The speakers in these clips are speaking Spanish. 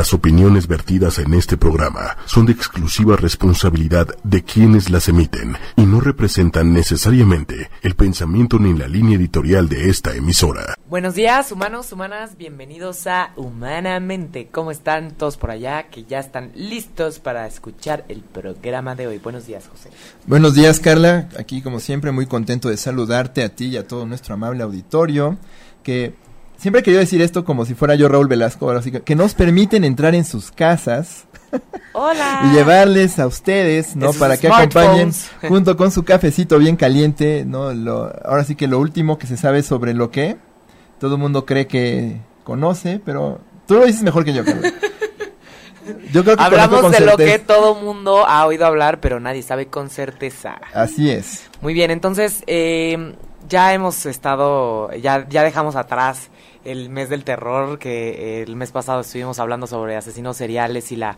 Las opiniones vertidas en este programa son de exclusiva responsabilidad de quienes las emiten y no representan necesariamente el pensamiento ni la línea editorial de esta emisora. Buenos días, humanos, humanas, bienvenidos a Humanamente. ¿Cómo están todos por allá que ya están listos para escuchar el programa de hoy? Buenos días, José. Buenos días, Carla. Aquí, como siempre, muy contento de saludarte a ti y a todo nuestro amable auditorio que siempre he querido decir esto como si fuera yo Raúl Velasco, así que, nos permiten entrar en sus casas. Hola. y llevarles a ustedes, ¿no? Para que acompañen junto con su cafecito bien caliente, ¿no? Lo, ahora sí que lo último que se sabe sobre lo que todo el mundo cree que conoce, pero tú lo dices mejor que yo, Yo creo que Hablamos de lo que todo mundo ha oído hablar, pero nadie sabe con certeza. Así es. Muy bien, entonces, eh, ya hemos estado, ya, ya dejamos atrás el mes del terror, que el mes pasado estuvimos hablando sobre asesinos seriales y la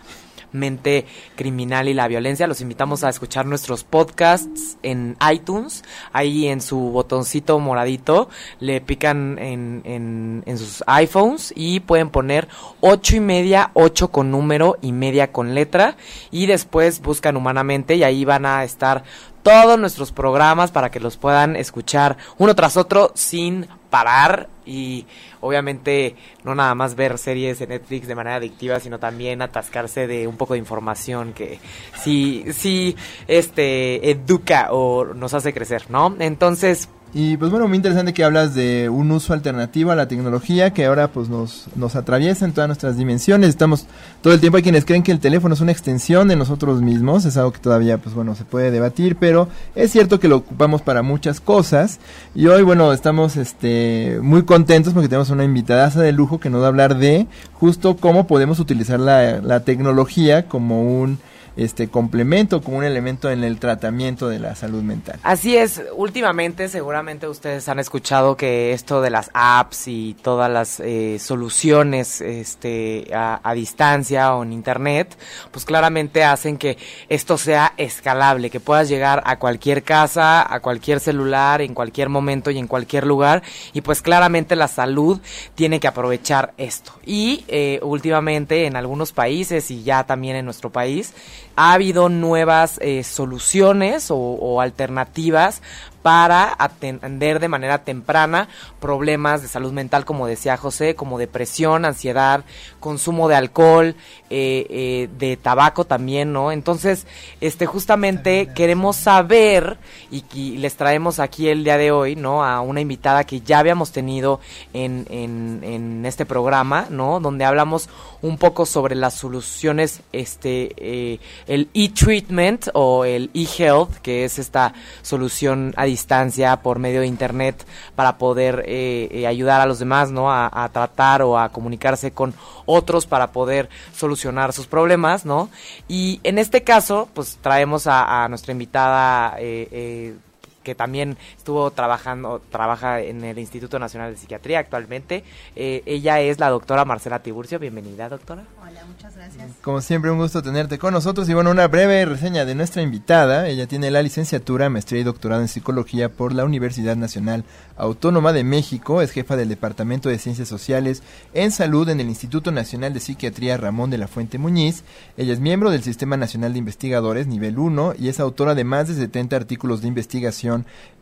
mente criminal y la violencia. Los invitamos a escuchar nuestros podcasts en iTunes. Ahí en su botoncito moradito le pican en, en, en sus iPhones y pueden poner ocho y media, ocho con número y media con letra. Y después buscan humanamente y ahí van a estar todos nuestros programas para que los puedan escuchar uno tras otro sin parar y obviamente no nada más ver series de Netflix de manera adictiva, sino también atascarse de un poco de información que sí, sí, este, educa o nos hace crecer, ¿no? Entonces, y pues bueno, muy interesante que hablas de un uso alternativo a la tecnología que ahora pues nos, nos atraviesa en todas nuestras dimensiones. Estamos todo el tiempo hay quienes creen que el teléfono es una extensión de nosotros mismos, es algo que todavía pues bueno se puede debatir, pero es cierto que lo ocupamos para muchas cosas. Y hoy bueno estamos este muy contentos porque tenemos una invitada de lujo que nos va a hablar de justo cómo podemos utilizar la, la tecnología como un este complemento, como un elemento en el tratamiento de la salud mental. Así es, últimamente seguramente ustedes han escuchado que esto de las apps y todas las eh, soluciones este, a, distancia o en internet, pues claramente hacen que esto sea escalable, que puedas llegar a cualquier casa, a cualquier celular, en cualquier momento y en cualquier lugar, y pues claramente la salud tiene que aprovechar esto. Y eh, últimamente en algunos países y ya también en nuestro país, ha habido nuevas eh, soluciones o, alternativas para atender de manera temprana problemas de salud mental, como decía José, como depresión, ansiedad, consumo de alcohol, eh, eh, de tabaco también, ¿no? Entonces, este, justamente queremos saber y, les traemos aquí el día de hoy, ¿no? A una invitada que ya habíamos tenido en, en, en este programa, ¿no? Donde hablamos un poco sobre las soluciones, este, eh, el e-treatment o el e-health, que es esta solución a distancia por medio de internet para poder eh, eh, ayudar a los demás, ¿no? A, tratar o a comunicarse con otros para poder solucionar sus problemas, ¿no? Y en este caso, pues traemos a, a nuestra invitada eh, que también estuvo trabajando, trabaja en el Instituto Nacional de Psiquiatría actualmente. Eh, ella es la doctora Marcela Tiburcio. Bienvenida, doctora. Hola, muchas gracias. Como siempre, un gusto tenerte con nosotros. Y bueno, una breve reseña de nuestra invitada. Ella tiene la licenciatura, maestría y doctorado en psicología por la Universidad Nacional Autónoma de México. Es jefa del Departamento de Ciencias Sociales en Salud en el Instituto Nacional de Psiquiatría Ramón de la Fuente Muñiz. Ella es miembro del Sistema Nacional de Investigadores, nivel 1, y es autora de más de 70 artículos de investigación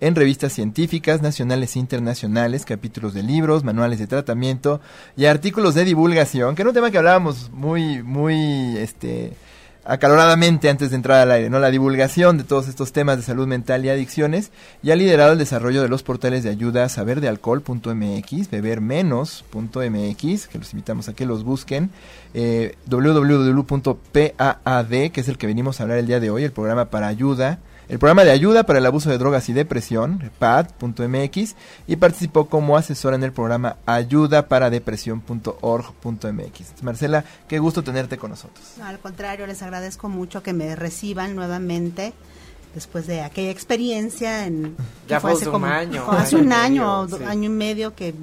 en revistas científicas nacionales e internacionales, capítulos de libros, manuales de tratamiento y artículos de divulgación, que era un tema que hablábamos muy, muy, este, acaloradamente antes de entrar al aire, ¿no? La divulgación de todos estos temas de salud mental y adicciones y ha liderado el desarrollo de los portales de ayuda saberdealcohol.mx, bebermenos.mx, que los invitamos a que los busquen, eh, www.paad, que es el que venimos a hablar el día de hoy, el programa para ayuda el programa de ayuda para el abuso de drogas y depresión, PAD.mx, y participó como asesora en el programa ayuda para depresión.org.mx. Marcela, qué gusto tenerte con nosotros. al contrario, les agradezco mucho que me reciban nuevamente después de aquella experiencia en ya fue hace como, un año hace un año, año, año y medio que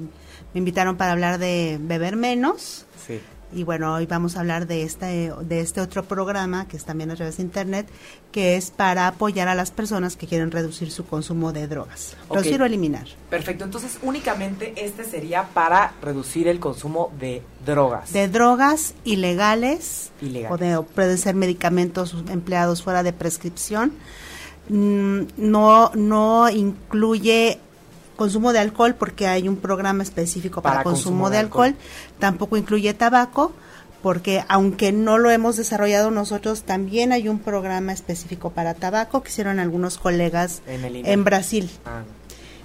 me invitaron para hablar de beber menos sí y bueno, hoy vamos a hablar de este, de este otro programa que es también a través de internet, que es para apoyar a las personas que quieren reducir su consumo de drogas. Reducir o eliminar. Perfecto, entonces únicamente este sería para reducir el consumo de drogas. De drogas ilegales, ilegales. o pueden ser medicamentos empleados fuera de prescripción. Mm, no, no incluye consumo de alcohol porque hay un programa específico para, consumo, de, alcohol. Tampoco incluye tabaco porque aunque no lo hemos desarrollado nosotros, también hay un programa específico para tabaco que hicieron algunos colegas en, Brasil. Ah.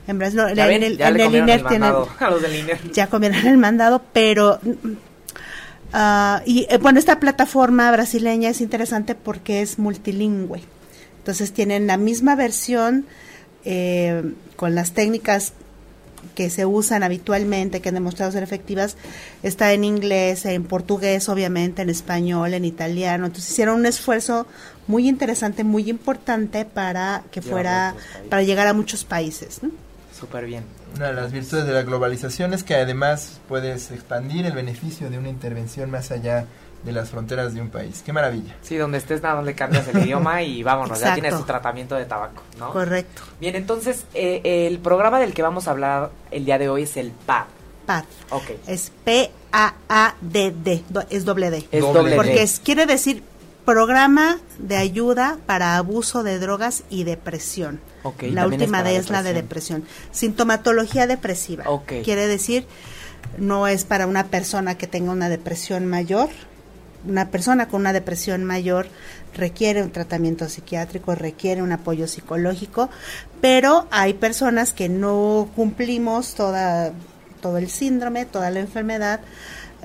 En Brasil, en, el, en el INER tienen, ya comieron el mandado, pero uh, y eh, bueno, esta plataforma brasileña es interesante porque es multilingüe. Entonces tienen la misma versión eh, con las técnicas que se usan habitualmente, que han demostrado ser efectivas, está en inglés, en portugués, obviamente, en español, en italiano. Entonces hicieron un esfuerzo muy interesante, muy importante para que fuera, para llegar a muchos países. Súper bien. Una de las virtudes de la globalización es que además puedes expandir el beneficio de una intervención más allá de las fronteras de un país. Qué maravilla. Sí, donde estés nada le cambias el idioma y vámonos, ya tienes tu tratamiento de tabaco, ¿no? Correcto. Bien, entonces eh, el programa del que vamos a hablar el día de hoy es el PAD. PAD. Ok. Es P-A-A-D-D, es doble D. Es doble Porque quiere decir Programa de Ayuda para Abuso de Drogas y Depresión. Okay, la última D es la de depresión. Sintomatología depresiva. Okay. Quiere decir, no es para una persona que tenga una depresión mayor, una persona con una depresión mayor requiere un tratamiento psiquiátrico, requiere un apoyo psicológico, pero hay personas que no cumplimos toda, todo el síndrome, toda la enfermedad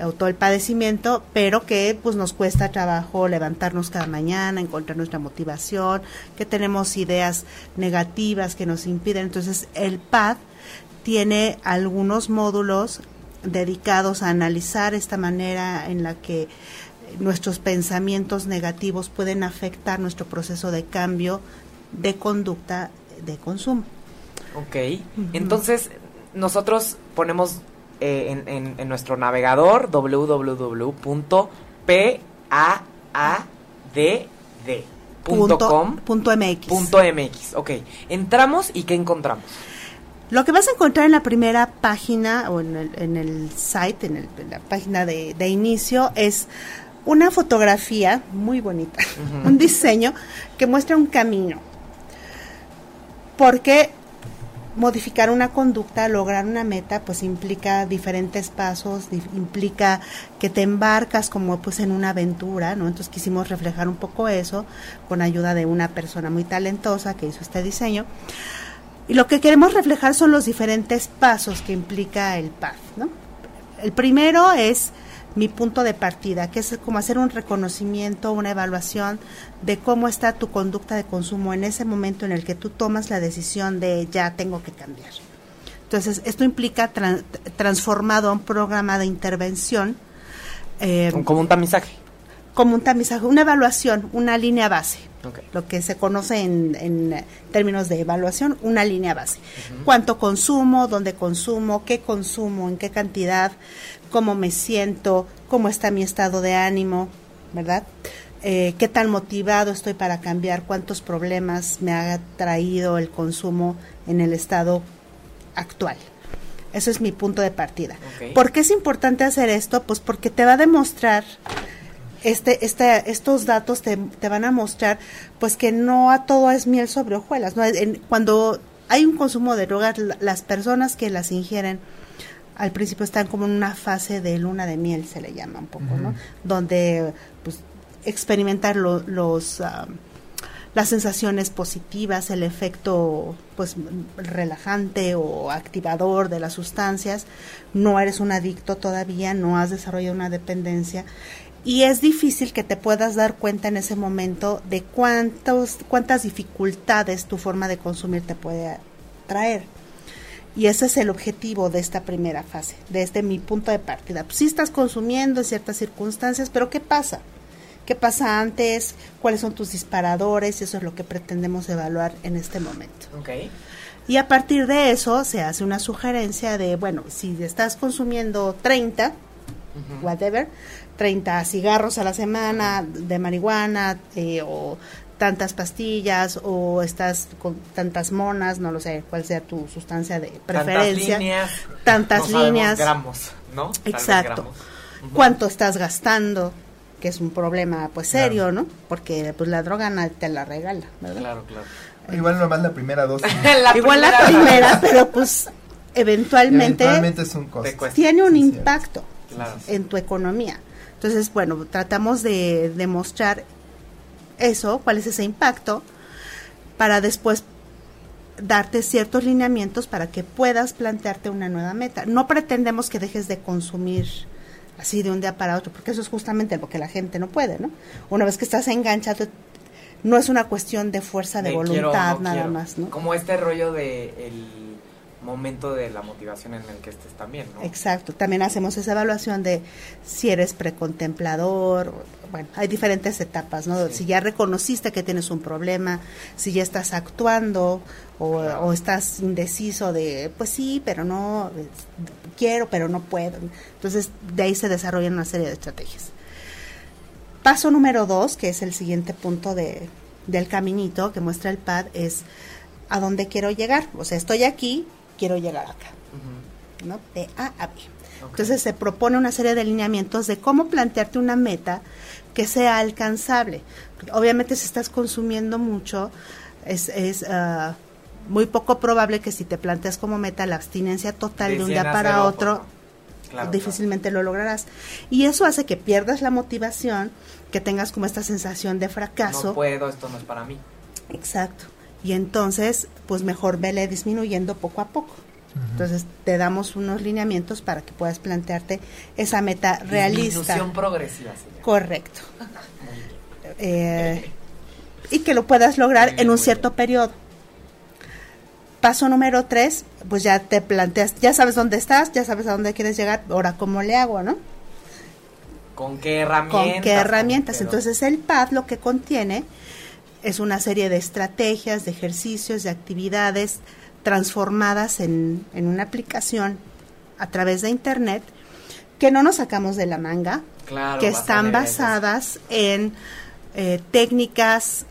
o todo el padecimiento, pero que pues nos cuesta trabajo levantarnos cada mañana, encontrar nuestra motivación, que tenemos ideas negativas que nos impiden. Entonces, el PAD tiene algunos módulos dedicados a analizar esta manera en la que nuestros pensamientos negativos pueden afectar nuestro proceso de cambio de conducta de consumo. Ok, entonces nosotros ponemos eh, en, en, nuestro navegador www.padd.com.mx. MX. Ok, entramos y ¿qué encontramos? Lo que vas a encontrar en la primera página o en el, en el site, en, el, en la página de, de inicio, es una fotografía muy bonita, un diseño que muestra un camino. Porque modificar una conducta, lograr una meta, pues implica diferentes pasos, implica que te embarcas como pues en una aventura, ¿no? Entonces quisimos reflejar un poco eso con ayuda de una persona muy talentosa que hizo este diseño. Y lo que queremos reflejar son los diferentes pasos que implica el PAD, ¿no? El primero es mi punto de partida, que es como hacer un reconocimiento, una evaluación de cómo está tu conducta de consumo en ese momento en el que tú tomas la decisión de ya tengo que cambiar. Entonces, esto implica transformado a un programa de intervención. Eh, como un tamizaje. Como un tamizaje, una evaluación, una línea base. Lo que se conoce en, términos de evaluación, una línea base. ¿Cuánto consumo? ¿Dónde consumo? ¿Qué consumo? ¿En qué cantidad? Cómo me siento, cómo está mi estado de ánimo, ¿verdad? Eh, qué tan motivado estoy para cambiar, cuántos problemas me ha traído el consumo en el estado actual. Eso es mi punto de partida. ¿Por qué es importante hacer esto? Pues porque te va a demostrar, este, este, estos datos te, te van a mostrar, pues que no a todo es miel sobre hojuelas. ¿no? cuando hay un consumo de drogas, las personas que las ingieren, al principio están como en una fase de luna de miel, se le llama un poco, ¿no? Donde pues, experimentar los, ah, las sensaciones positivas, el efecto pues relajante o activador de las sustancias, no eres un adicto todavía, no has desarrollado una dependencia y es difícil que te puedas dar cuenta en ese momento de cuántos, cuántas dificultades tu forma de consumir te puede traer. Y ese es el objetivo de esta primera fase, desde mi punto de partida. Pues sí estás consumiendo en ciertas circunstancias, pero ¿qué pasa? ¿Qué pasa antes? ¿Cuáles son tus disparadores? Eso es lo que pretendemos evaluar en este momento. Okay. Y a partir de eso se hace una sugerencia de, bueno, si estás consumiendo 30, whatever, 30 cigarros a la semana de marihuana eh, o tantas pastillas o estás con tantas monas, no lo sé, cuál sea tu sustancia de preferencia. Tantas líneas. Tantas no líneas. gramos, ¿no? Exacto. ¿Cuánto estás gastando? Que es un problema pues serio, ¿no? Porque pues la droga nadie te la regala, ¿verdad? Claro, claro. Igual nomás la primera dosis. La Igual la primera, pero pues eventualmente, Eventualmente es un costo. Tiene un Sí, impacto Claro. en tu economía. Entonces, bueno, tratamos de demostrar eso, cuál es ese impacto, para después darte ciertos lineamientos para que puedas plantearte una nueva meta. No pretendemos que dejes de consumir así de un día para otro, porque eso es justamente lo que la gente no puede, ¿no? Una vez que estás enganchado, no es una cuestión de fuerza de, De voluntad quiero o no nada quiero. más, ¿no? Como este rollo de el momento de la motivación en el que estés también, ¿no? Exacto, también hacemos esa evaluación de si eres precontemplador, bueno, hay diferentes etapas, ¿no? Sí. Si ya reconociste que tienes un problema, si ya estás actuando o, Claro. o estás indeciso de, pues sí, pero no, quiero, pero no puedo. Entonces, de ahí se desarrollan una serie de estrategias. Paso número dos, que es el siguiente punto de, del caminito que muestra el pad, es a dónde quiero llegar. O sea, estoy aquí, quiero llegar acá. ¿no? De A a B. Entonces se propone una serie de lineamientos de cómo plantearte una meta que sea alcanzable. Obviamente si estás consumiendo mucho, es, es ah, muy poco probable que si te planteas como meta la abstinencia total de un día para otro, difícilmente lo lograrás. Y eso hace que pierdas la motivación, que tengas como esta sensación de fracaso. No puedo, esto no es para mí. Exacto. Y entonces, pues mejor vele disminuyendo poco a poco. Entonces, te damos unos lineamientos para que puedas plantearte esa meta realista. Disminución progresiva. Correcto. Eh, y que lo puedas lograr en un cierto periodo. Paso número tres, pues ya te planteas, ya sabes dónde estás, ya sabes a dónde quieres llegar, ahora cómo le hago, ¿no? ¿Con qué herramientas? con qué herramientas. Pero- Entonces el PAD lo que contiene es una serie de estrategias, de ejercicios, de actividades transformadas en, en una aplicación a través de Internet que no nos sacamos de la manga, Claro, que están basadas en eh, técnicas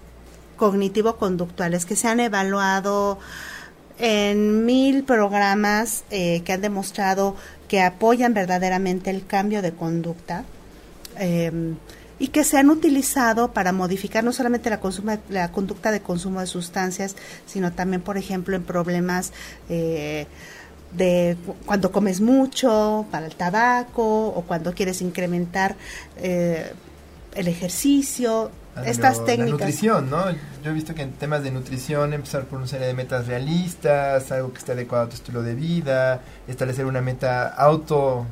cognitivo-conductuales que se han evaluado en mil programas eh, que han demostrado que apoyan verdaderamente el cambio de conducta. Eh, y que se han utilizado para modificar no solamente la, consuma- la conducta de consumo de sustancias, sino también, por ejemplo, en problemas eh, de cu- cuando comes mucho, para el tabaco, o cuando quieres incrementar eh, el ejercicio, Ah, estas técnicas. La nutrición, ¿no? Yo he visto que en temas de nutrición empezar por una serie de metas realistas, algo que esté adecuado a tu estilo de vida, establecer una meta auto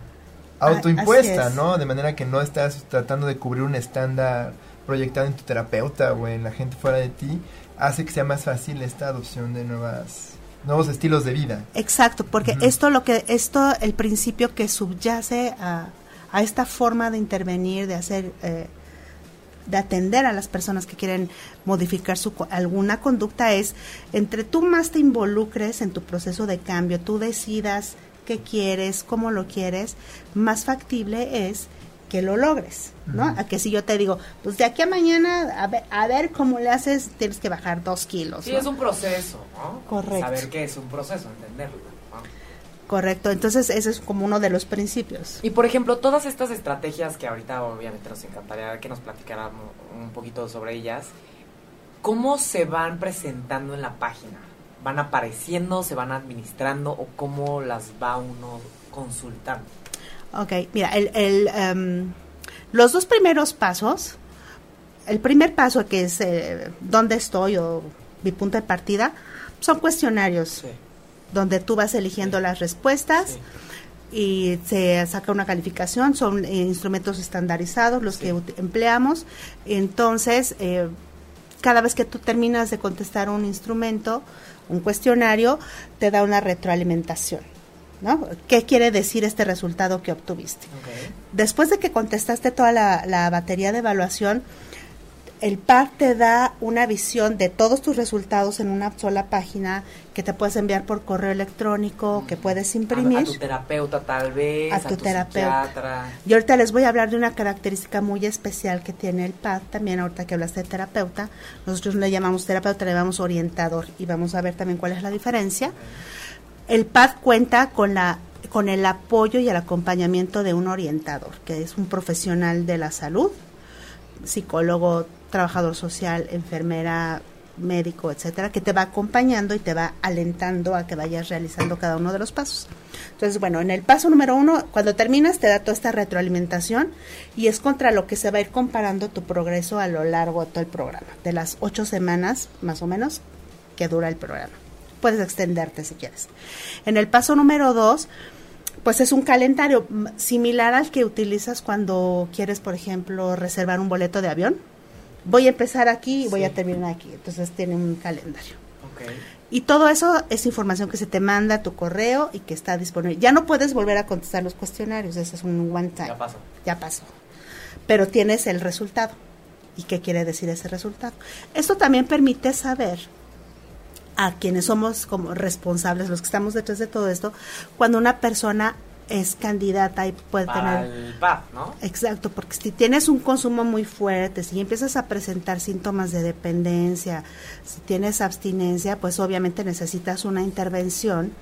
autoimpuesta, así es. ¿no? De manera que no estás tratando de cubrir un estándar proyectado en tu terapeuta o en la gente fuera de ti, hace que sea más fácil esta adopción de nuevas nuevos estilos de vida. Exacto, porque esto lo que esto el principio que subyace a, a esta forma de intervenir, de hacer eh, de atender a las personas que quieren modificar su alguna conducta es entre tú más te involucres en tu proceso de cambio, tú decidas qué quieres, cómo lo quieres, más factible es que lo logres, ¿no? A que si yo te digo, pues de aquí a mañana, a ver, a ver cómo le haces, tienes que bajar dos kilos. Sí, ¿no? es un proceso, ¿no? Correcto. Saber qué es un proceso, entenderlo. ¿no? Correcto, entonces ese es como uno de los principios. Y por ejemplo, todas estas estrategias que ahorita obviamente nos encantaría que nos platicaran un poquito sobre ellas, ¿cómo se van presentando en la página? ¿Van apareciendo, se van administrando o cómo las va uno consultando? Ok, mira, el, el, em, los dos primeros pasos, el primer paso que es eh, dónde estoy o mi punto de partida, son cuestionarios donde tú vas eligiendo Sí. las respuestas Sí. y se saca una calificación, son eh, instrumentos estandarizados los Sí. que empleamos. Entonces, eh, cada vez que tú terminas de contestar un instrumento, un cuestionario, te da una retroalimentación. ¿no? ¿Qué quiere decir este resultado que obtuviste? Después de que contestaste toda la, la batería de evaluación, el PAD te da una visión de todos tus resultados en una sola página que te puedes enviar por correo electrónico, que puedes imprimir. A, tu terapeuta tal vez, a tu, terapeuta. Y ahorita les voy a hablar de una característica muy especial que tiene el PAD, también ahorita que hablaste de terapeuta, nosotros le llamamos terapeuta, le llamamos orientador y vamos a ver también cuál es la diferencia. El PAD cuenta con la con el apoyo y el acompañamiento de un orientador, que es un profesional de la salud, psicólogo, trabajador social, enfermera, médico, etcétera, que te va acompañando y te va alentando a que vayas realizando cada uno de los pasos. Entonces, bueno, en el paso número uno, cuando terminas, te da toda esta retroalimentación y es contra lo que se va a ir comparando tu progreso a lo largo de todo el programa, de las ocho semanas más o menos que dura el programa. Puedes extenderte si quieres. En el paso número dos, pues es un calendario similar al que utilizas cuando quieres, por ejemplo, reservar un boleto de avión voy a empezar aquí y voy a terminar aquí. Entonces tiene un calendario. Y todo eso es información que se te manda a tu correo y que está disponible. Ya no puedes volver a contestar los cuestionarios, ese es un one time. Ya pasó. Ya pasó. Pero tienes el resultado. ¿Y qué quiere decir ese resultado? Esto también permite saber a quienes somos como responsables, los que estamos detrás de todo esto, cuando una persona es candidata y puede tener el ¿no? Exacto, porque si tienes un consumo muy fuerte, si empiezas a presentar síntomas de dependencia, si tienes abstinencia, pues obviamente necesitas una intervención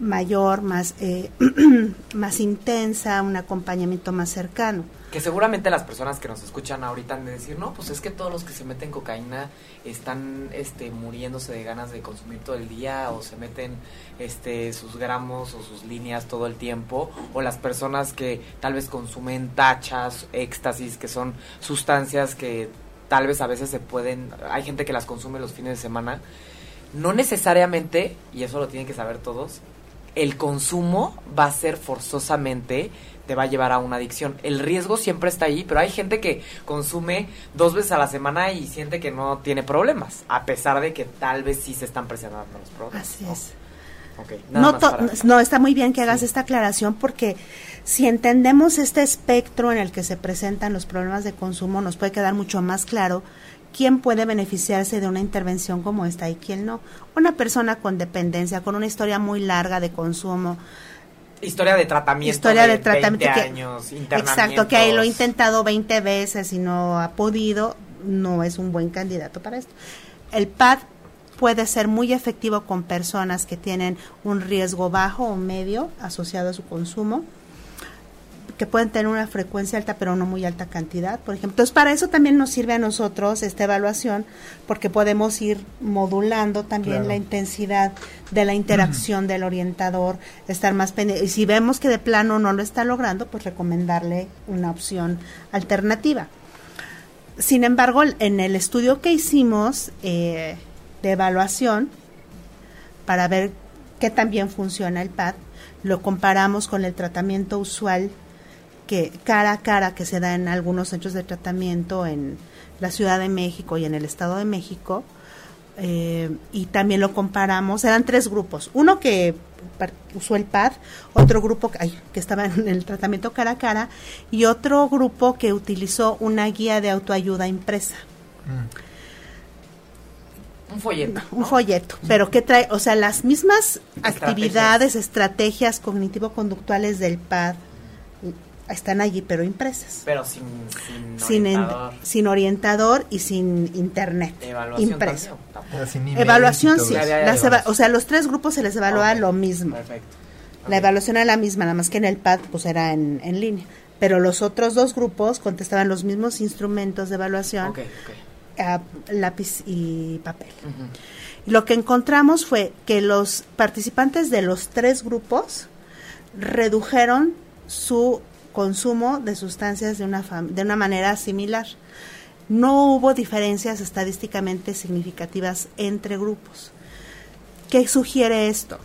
mayor, más eh, más intensa, un acompañamiento más cercano. Que seguramente las personas que nos escuchan ahorita han de decir, no, pues es que todos los que se meten cocaína están este, muriéndose de ganas de consumir todo el día o se meten este, sus gramos o sus líneas todo el tiempo, o las personas que tal vez consumen tachas, éxtasis, que son sustancias que tal vez a veces se pueden, hay gente que las consume los fines de semana, no necesariamente, y eso lo tienen que saber todos, el consumo va a ser forzosamente te va a llevar a una adicción. El riesgo siempre está ahí, pero hay gente que consume dos veces a la semana y siente que no tiene problemas, a pesar de que tal vez sí se están presentando los problemas. Así es. no, no, está muy bien que hagas esta aclaración porque si entendemos este espectro en el que se presentan los problemas de consumo, nos puede quedar mucho más claro quién puede beneficiarse de una intervención como esta y quién no. Una persona con dependencia, con una historia muy larga de consumo, historia de tratamiento historia de, tratamiento años, exacto que lo ha intentado 20 veces y no ha podido no es un buen candidato para esto. El PAD puede ser muy efectivo con personas que tienen un riesgo bajo o medio asociado a su consumo que pueden tener una frecuencia alta pero no muy alta cantidad, por ejemplo. Entonces, para eso también nos sirve a nosotros esta evaluación porque podemos ir modulando también la intensidad de la interacción del orientador, estar más pendiente. Y si vemos que de plano no lo está logrando, pues recomendarle una opción alternativa. Sin embargo, en el estudio que hicimos eh, de evaluación, para ver qué tan bien funciona el PAD, lo comparamos con el tratamiento usual que cara a cara que se da en algunos centros de tratamiento en la Ciudad de México y en el Estado de México. Eh, y también lo comparamos, eran tres grupos, uno que usó el PAD, otro grupo que estaba en el tratamiento cara a cara y otro grupo que utilizó una guía de autoayuda impresa. Mm. Un folleto. Un folleto, pero que trae, o sea, las mismas actividades, estrategias cognitivo-conductuales del PAD, están allí, pero impresas. Pero sin, sin, orientador. sin orientador y sin internet. Evaluación impreso. Evaluación sí. o sea, los tres grupos se les evalúa lo mismo. Perfecto. La evaluación era la misma, nada más que en el PAD pues era en, en línea. Pero los otros dos grupos contestaban los mismos instrumentos de evaluación, lápiz y papel. Lo que encontramos fue que los participantes de los tres grupos redujeron su consumo de sustancias de una, de una manera similar. No hubo diferencias estadísticamente significativas entre grupos. ¿Qué sugiere esto?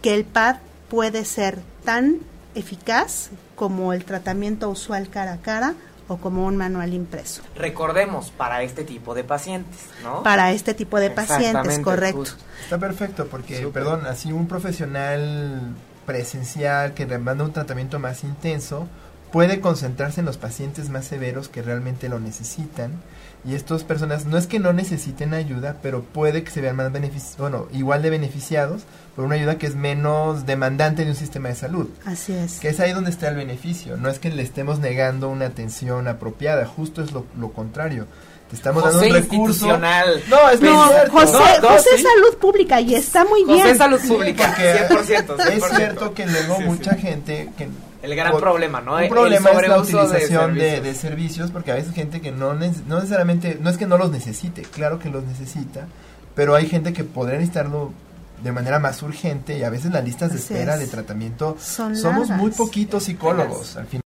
Que el PAD puede ser tan eficaz como el tratamiento usual cara a cara o como un manual impreso. Recordemos, para este tipo de pacientes, ¿no? Para este tipo de pacientes, correcto. Está perfecto, porque, perdón, así un profesional presencial que demanda un tratamiento más intenso puede concentrarse en los pacientes más severos que realmente lo necesitan y estas personas no es que no necesiten ayuda, pero puede que se vean más beneficiados, bueno, igual de beneficiados por una ayuda que es menos demandante de un sistema de salud. Así es. Que es ahí donde está el beneficio, no es que le estemos negando una atención apropiada, justo es lo, lo contrario estamos dando un recurso. No, es no, José, José Salud Pública y está muy bien. José Salud Pública, 100%, Es cierto que luego mucha gente que el gran problema, ¿no? Un problema es la utilización de, de, servicios, porque a veces gente que no, no necesariamente, no es que no los necesite, claro que los necesita, pero hay gente que podría necesitarlo de manera más urgente y a veces las listas de espera de tratamiento somos muy poquitos psicólogos al final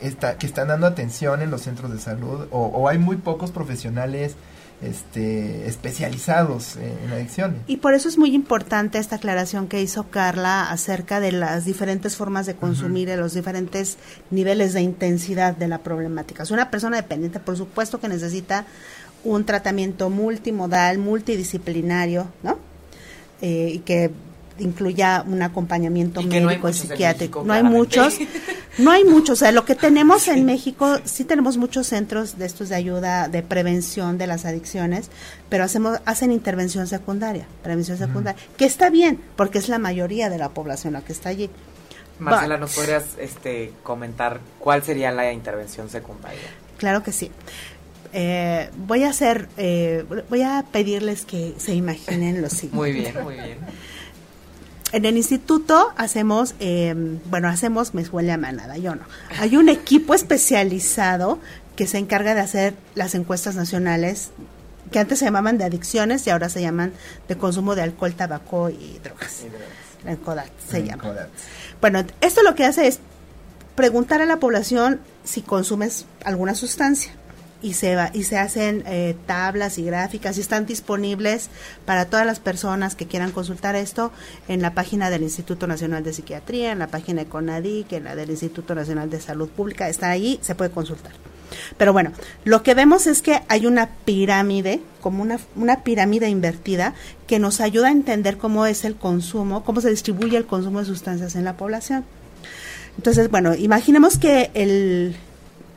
está, que están dando atención en los centros de salud o, hay muy pocos profesionales este, especializados en, adicciones. Y por eso es muy importante esta aclaración que hizo Carla acerca de las diferentes formas de consumir, de los diferentes niveles de intensidad de la problemática. Es una persona dependiente, por supuesto que necesita un tratamiento multimodal, multidisciplinario, ¿no? Eh, y que incluya un acompañamiento médico y psiquiátrico. no hay muchos, no hay muchos. O sea, lo que tenemos en México, sí tenemos muchos centros de estos de ayuda, de prevención de las adicciones, pero hacemos, hacen intervención secundaria, prevención secundaria, que está bien, porque es la mayoría de la población la que está allí. Marcela, ¿nos podrías este, comentar cuál sería la intervención secundaria? Claro que sí. Eh, voy a hacer, eh, voy a pedirles que se imaginen lo siguiente. Muy bien, muy bien en el instituto hacemos, em, bueno, hacemos, me huele a manada, yo no. Hay un equipo especializado que se encarga de hacer las encuestas nacionales que antes se llamaban de adicciones y ahora se llaman de consumo de alcohol, tabaco y drogas. La ENCODAT se llama. Bueno, esto lo que hace es preguntar a la población si consumes alguna sustancia y se, va, y se hacen eh, tablas y gráficas y están disponibles para todas las personas que quieran consultar esto en la página del Instituto Nacional de Psiquiatría, en la página de CONADIC, en la del Instituto Nacional de Salud Pública, está ahí, se puede consultar. Pero bueno, lo que vemos es que hay una pirámide, como una, una pirámide invertida, que nos ayuda a entender cómo es el consumo, cómo se distribuye el consumo de sustancias en la población. Entonces, bueno, imaginemos que el,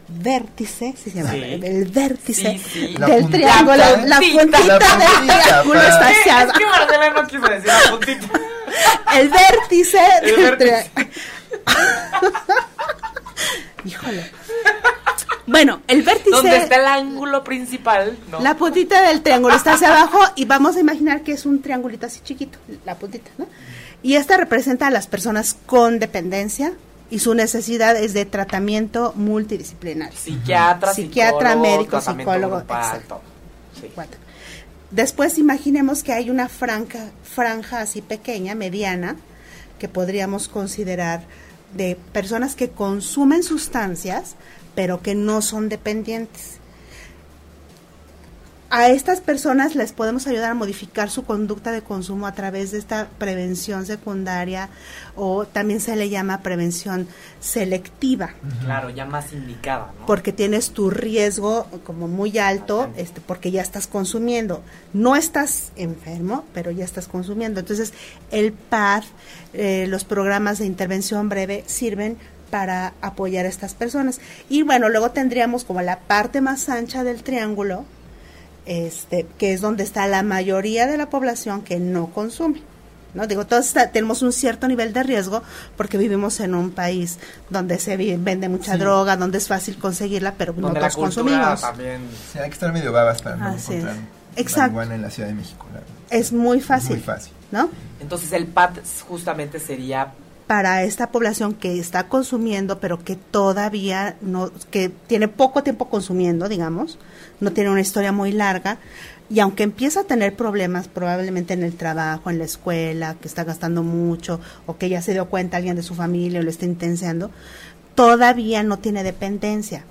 vértice, se llama, el vértice del triángulo, la, puntita, del triángulo está hacia Es que Marcela no quiso decir la puntita. El vértice del triángulo. Híjole. Bueno, el vértice. Donde está el ángulo principal. ¿no? La puntita del triángulo está hacia abajo y vamos a imaginar que es un triangulito así chiquito, la puntita, ¿no? Y esta representa a las personas con dependencia, y su necesidad es de tratamiento multidisciplinario. Psiquiatra, Psiquiatra, médico, psicólogo, exacto. Después imaginemos que hay una franja, franja así pequeña, mediana, que podríamos considerar de personas que consumen sustancias, pero que no son dependientes a estas personas les podemos ayudar a modificar su conducta de consumo a través de esta prevención secundaria o también se le llama prevención selectiva. Claro, ya más indicada, ¿no? Porque tienes tu riesgo como muy alto, este, porque ya estás consumiendo. No estás enfermo, pero ya estás consumiendo. Entonces, el PAD, eh, los programas de intervención breve sirven para apoyar a estas personas. Y bueno, luego tendríamos como la parte más ancha del triángulo, este, que es donde está la mayoría de la población que no consume. ¿no? Digo, todos tenemos un cierto nivel de riesgo porque vivimos en un país donde se vende mucha droga, donde es fácil conseguirla, pero no todos consumimos. También... hay que estar medio babas para no encontrar Exacto. en la Ciudad de México. Es muy fácil. muy fácil. ¿no? Entonces el PAT justamente sería para esta población que está consumiendo, pero que todavía no, que tiene poco tiempo consumiendo, digamos, no tiene una historia muy larga y aunque empieza a tener problemas probablemente en el trabajo, en la escuela, que está gastando mucho o que ya se dio cuenta alguien de su familia o lo está intenseando, todavía no tiene dependencia.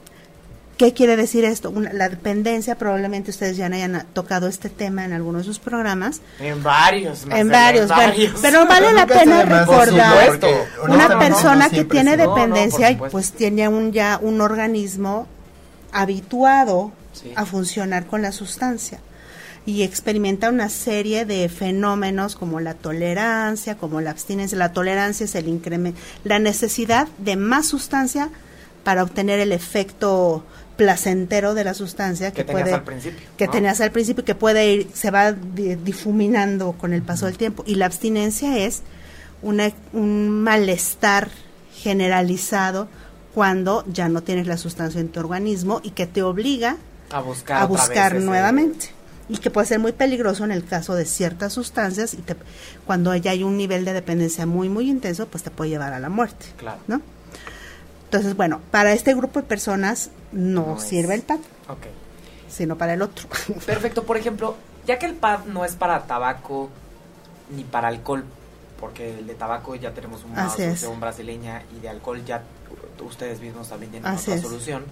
¿Qué quiere decir esto? la dependencia, probablemente ustedes ya hayan tocado este tema en algunos de sus programas. En varios. en varios, pero vale la pena recordar una persona que tiene dependencia, pues tiene un, ya un organismo habituado a funcionar con la sustancia. Y experimenta una serie de fenómenos como la tolerancia, como la abstinencia. La tolerancia es el incremento, la necesidad de más sustancia para obtener el efecto placentero de la sustancia que, puede al principio, que tenías al principio que puede ir se va difuminando con el paso del tiempo. Y la abstinencia es una, un malestar generalizado cuando ya no tienes la sustancia en tu organismo y que te obliga a buscar, a buscar nuevamente y que puede ser muy peligroso en el caso de ciertas sustancias y te, cuando ya hay un nivel de dependencia muy muy intenso pues te puede llevar a la muerte claro. ¿no? entonces bueno para este grupo de personas no, sirve el pad okay. sino para el otro perfecto por ejemplo ya que el pad no es para tabaco ni para alcohol porque el de tabaco ya tenemos una solución brasileña y de alcohol ya ustedes mismos también tienen otra solución.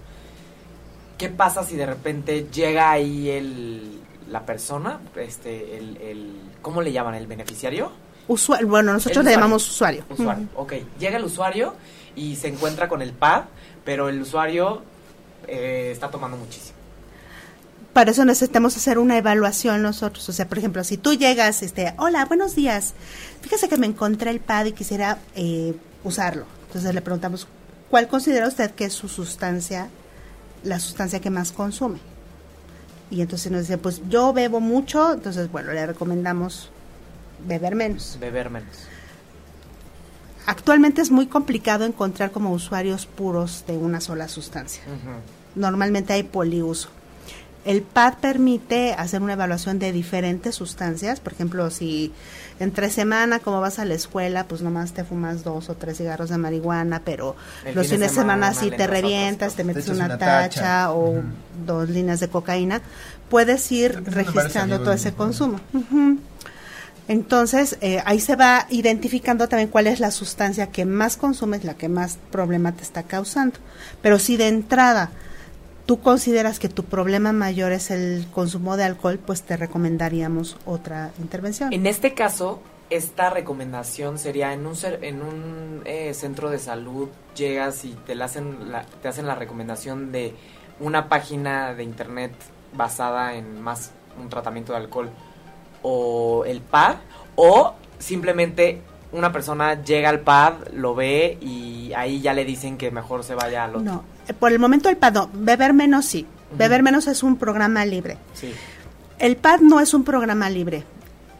¿Qué pasa si de repente llega ahí el, la persona, este, el, el, ¿cómo le llaman? ¿El beneficiario? Usuario, bueno, nosotros le llamamos usuario. Usuario, ok. Llega el usuario y se encuentra con el pad, pero el usuario eh, está tomando muchísimo para eso necesitamos hacer una evaluación nosotros. O sea, por ejemplo, si tú llegas, este, hola, buenos días, fíjese que me encontré el pad y quisiera eh, usarlo. Entonces le preguntamos, ¿cuál considera usted que es su sustancia, la sustancia que más consume? Y entonces nos dice, pues yo bebo mucho, entonces bueno, le recomendamos beber menos. Beber menos. Actualmente es muy complicado encontrar como usuarios puros de una sola sustancia. Normalmente hay poliuso. El PAD permite hacer una evaluación de diferentes sustancias. Por ejemplo, si entre semana, como vas a la escuela, pues nomás te fumas dos o tres cigarros de marihuana, pero los fines de semana, sí te revientas, te metes una, tacha, o dos líneas de cocaína, puedes ir registrando todo ese consumo. Entonces, eh, ahí se va identificando también cuál es la sustancia que más consumes, la que más problema te está causando. Pero si de entrada tú consideras que tu problema mayor es el consumo de alcohol, pues te recomendaríamos otra intervención. En este caso, esta recomendación sería en un eh, centro de salud llegas y te hacen la, te hacen la recomendación de una página de internet basada en más un tratamiento de alcohol o el PAD o simplemente una persona llega al pad, lo ve y ahí ya le dicen que mejor se vaya al otro. No, eh, por el momento el pad no, beber menos sí. Beber menos es un programa libre. Sí. El pad no es un programa libre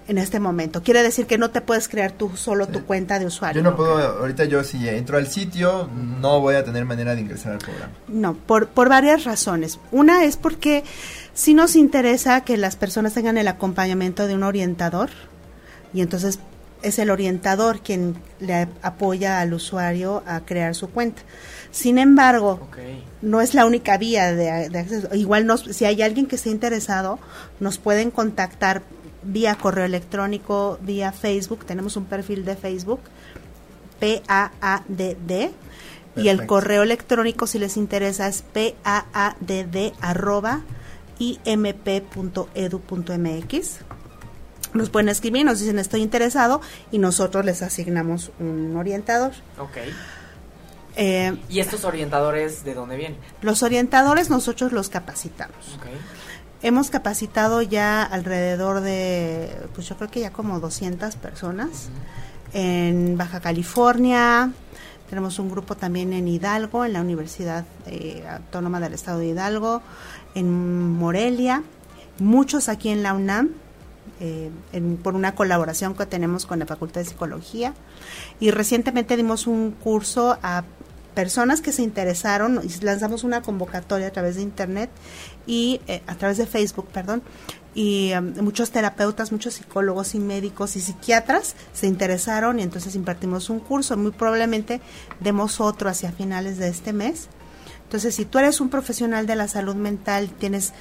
en este momento. Quiere decir que no te puedes crear tú solo tu cuenta de usuario. Yo no puedo, ahorita yo si entro al sitio, no voy a tener manera de ingresar al programa. No, por, por varias razones. Una es porque sí nos interesa que las personas tengan el acompañamiento de un orientador y entonces es el orientador quien le apoya al usuario a crear su cuenta. Sin embargo, no es la única vía de, acceso. Igual nos, si hay alguien que esté interesado, nos pueden contactar vía correo electrónico, vía Facebook. Tenemos un perfil de Facebook, P-A-A-D-D. Y el correo electrónico, si les interesa, es P-A-A-D-D arroba imp.edu.mx nos pueden escribir, nos dicen estoy interesado y nosotros les asignamos un orientador. Ok. Eh, ¿Y estos orientadores de dónde vienen? Los orientadores nosotros los capacitamos. Okay. Hemos capacitado ya alrededor de, pues yo creo que ya como 200 personas en Baja California. Tenemos un grupo también en Hidalgo, en la Universidad eh, Autónoma del Estado de Hidalgo, en Morelia, muchos aquí en la UNAM eh, por una colaboración que tenemos con la Facultad de Psicología. Y recientemente dimos un curso a personas que se interesaron y lanzamos una convocatoria a través de internet y eh, a través de Facebook, perdón, y um, muchos terapeutas, muchos psicólogos y médicos y psiquiatras se interesaron y entonces impartimos un curso. Muy probablemente demos otro hacia finales de este mes. Entonces, si tú eres un profesional de la salud mental, tienes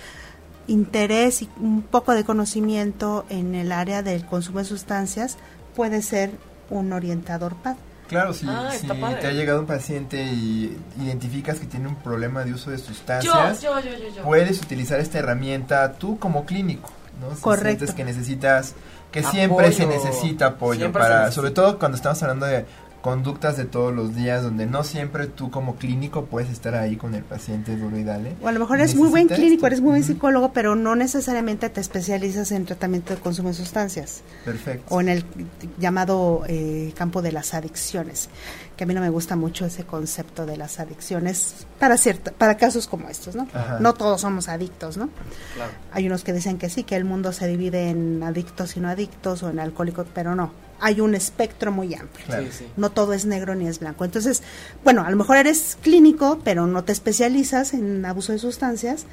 interés y un poco de conocimiento en el área del consumo de sustancias, puede ser un orientador PAD. Claro, si, ah, te ha llegado un paciente y identificas que tiene un problema de uso de sustancias, puedes utilizar esta herramienta tú como clínico, ¿no? Si Correcto. sientes que necesitas, que siempre se necesita apoyo para, sobre todo cuando estamos hablando de conductas de todos los días donde no siempre tú como clínico puedes estar ahí con el paciente duro y dale. O a lo mejor eres muy buen clínico, eres muy buen psicólogo, pero no necesariamente te especializas en tratamiento de consumo de sustancias. Perfecto. O en el llamado eh, campo de las adicciones, que a mí no me gusta mucho ese concepto de las adicciones para cierta, para casos como estos, ¿no? No todos somos adictos, ¿no? Claro. Hay unos que dicen que sí, que el mundo se divide en adictos y no adictos o en alcohólicos, pero no hay un espectro muy amplio. No todo es negro ni es blanco. Entonces, bueno, a lo mejor eres clínico, pero no te especializas en abuso de sustancias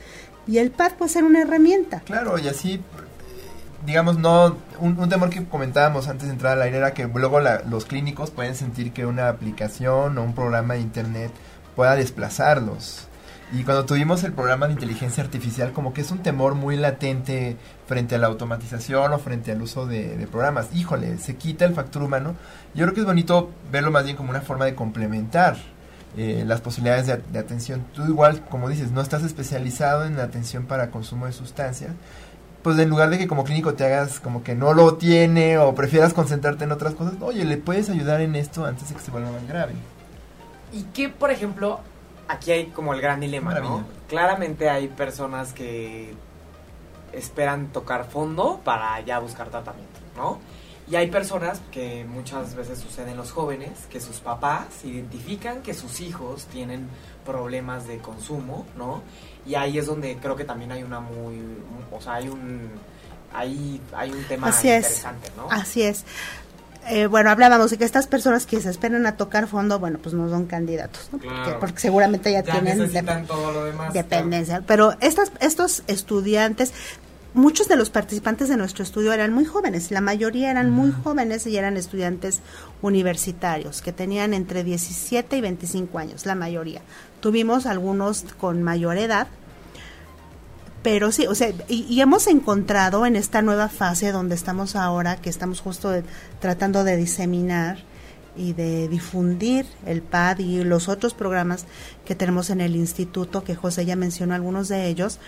y el PAD puede ser una herramienta. Claro, y así, digamos, no, un, temor que comentábamos antes de entrar al aire era que luego los clínicos pueden sentir que una aplicación o un programa de internet pueda desplazarlos. Y cuando tuvimos el programa de inteligencia artificial, como que es un temor muy latente frente a la automatización o frente al uso de, programas. Híjole, se quita el factor humano. Yo creo que es bonito verlo más bien como una forma de complementar eh, las posibilidades de, atención. Tú igual, como dices, no estás especializado en atención para consumo de sustancias. Pues en lugar de que como clínico te hagas como que no lo tiene o prefieras concentrarte en otras cosas, oye, le puedes ayudar en esto antes de que se vuelva más grave. ¿Y qué, por ejemplo, aquí hay como el gran dilema, ¿no? Claramente hay personas que esperan tocar fondo para ya buscar tratamiento, ¿no? Y hay personas que muchas veces suceden los jóvenes, que sus papás identifican que sus hijos tienen problemas de consumo, ¿no? Y ahí es donde creo que también hay una muy, o sea, hay un, hay, hay un tema interesante, ¿no? Así es. Eh, bueno, hablábamos de que estas personas que se esperan a tocar fondo, bueno, pues no son candidatos, ¿no? Porque, seguramente ya, tienen dependencia. Pero estas, estos estudiantes, muchos de los participantes de nuestro estudio eran muy jóvenes, la mayoría eran muy jóvenes y eran estudiantes universitarios que tenían entre 17 y 25 años, la mayoría. Tuvimos algunos con mayor edad, pero sí, o sea, y, hemos encontrado en esta nueva fase donde estamos ahora, que estamos justo tratando de diseminar y de difundir el PAD y los otros programas que tenemos en el instituto, que José ya mencionó algunos de ellos.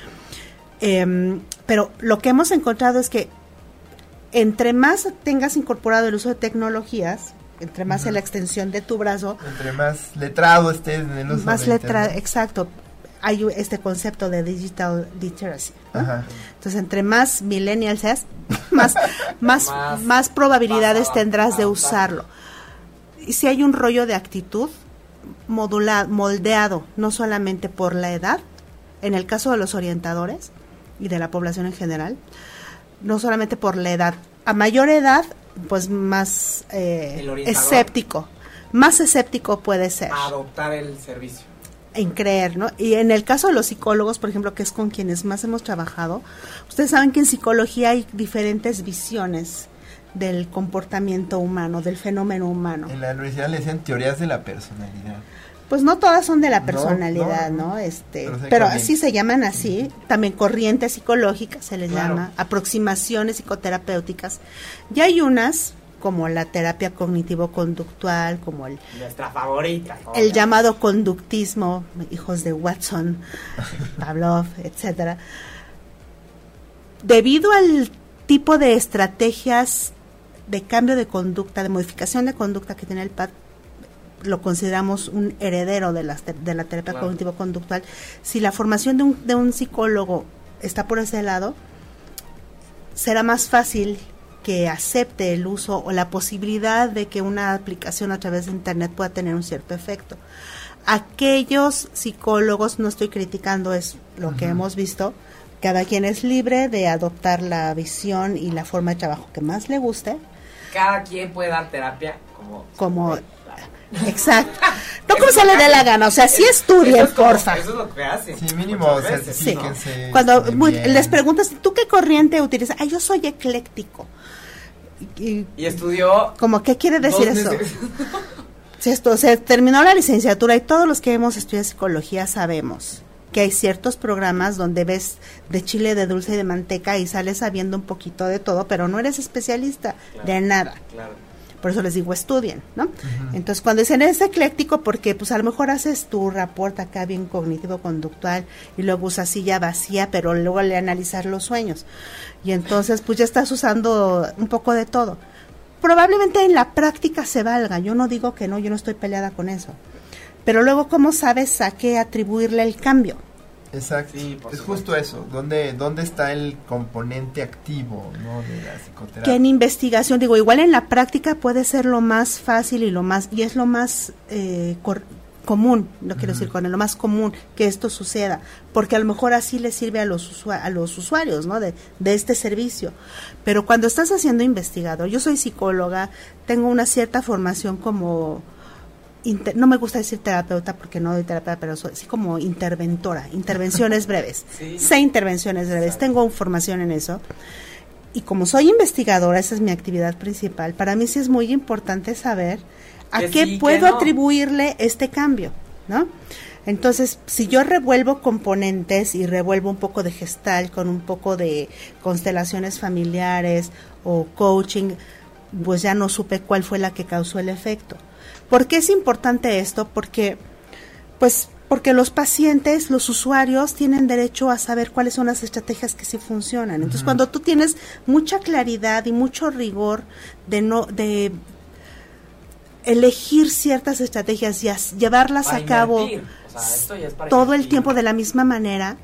Em, pero lo que hemos encontrado es que entre más tengas incorporado el uso de tecnologías, entre más en la extensión de tu brazo, entre más letrado estés en el uso más letrado, exacto, hay este concepto de digital literacy. Entonces, entre más millennial seas, más, más, más, probabilidades tendrás de usarlo. Y si hay un rollo de actitud modulado, moldeado, no solamente por la edad, en el caso de los orientadores y de la población en general, no solamente por la edad. A mayor edad, pues más eh, escéptico. Más escéptico puede ser. adoptar el servicio en creer, ¿no? Y en el caso de los psicólogos, por ejemplo, que es con quienes más hemos trabajado, ustedes saben que en psicología hay diferentes visiones del comportamiento humano, del fenómeno humano. En la universidad le decían teorías de la personalidad. Pues no todas son de la personalidad, ¿no? Este, pero, sí se llaman así, también corrientes psicológicas se les llama, aproximaciones psicoterapéuticas. Y hay unas como la terapia cognitivo-conductual, como el... Nuestra favorita. El llamado conductismo, hijos de Watson, Pavlov, etcétera. Debido al tipo de estrategias de cambio de conducta, de modificación de conducta que tiene el PAD, lo consideramos un heredero de la, de la terapia cognitivo-conductual. Si la formación de un, de un psicólogo está por ese lado, será más fácil que acepte el uso o la posibilidad de que una aplicación a través de Internet pueda tener un cierto efecto. Aquellos psicólogos, no estoy criticando, es lo que hemos visto, cada quien es libre de adoptar la visión y la forma de trabajo que más le guste. Cada quien puede dar terapia como... como Exacto. No como se le dé la gana, o sea, sí estudien, porfa. Eso es lo que hacen. Sí, mínimo Cuando les preguntas, ¿tú qué corriente utilizas? Ah, yo soy ecléctico. Y, estudió. Como, ¿qué quiere decir eso? esto, se terminó la licenciatura y todos los que hemos estudiado psicología sabemos que hay ciertos programas donde ves de chile, de dulce y de manteca y sales sabiendo un poquito de todo, pero no eres especialista de nada. Claro. Por eso les digo, estudien, ¿no? Entonces, cuando dicen es ecléctico, porque pues a lo mejor haces tu reporte acá bien cognitivo-conductual y luego usas silla vacía, pero luego le analizar los sueños. Y entonces, pues ya estás usando un poco de todo. probablemente en la práctica se valga, yo no digo que no, yo no estoy peleada con eso. Pero luego, ¿cómo sabes a qué atribuirle el cambio? Exacto. es justo eso. ¿Dónde, ¿Dónde está el componente activo ¿no? de la psicoterapia? Que en investigación, digo, igual en la práctica puede ser lo más fácil y lo más, y es lo más eh, común, no quiero decir con lo más común que esto suceda, porque a lo mejor así le sirve a los, a los usuarios ¿no? de, de este servicio. Pero cuando estás haciendo investigador, yo soy psicóloga, tengo una cierta formación como no me gusta decir terapeuta porque no doy terapia, pero soy así como interventora, intervenciones breves. Sé intervenciones breves, tengo formación en eso. Y como soy investigadora, esa es mi actividad principal, para mí sí es muy importante saber a qué puedo atribuirle este cambio, ¿no? Entonces, si yo revuelvo componentes y revuelvo un poco de gestal con un poco de constelaciones familiares o coaching, pues ya no supe cuál fue la que causó el efecto. ¿Por qué es importante esto? Porque, pues, porque los pacientes, los usuarios tienen derecho a saber cuáles son las estrategias que sí funcionan. Entonces, cuando tú tienes mucha claridad y mucho rigor de no de elegir ciertas estrategias y llevarlas a cabo todo el tiempo de la misma manera,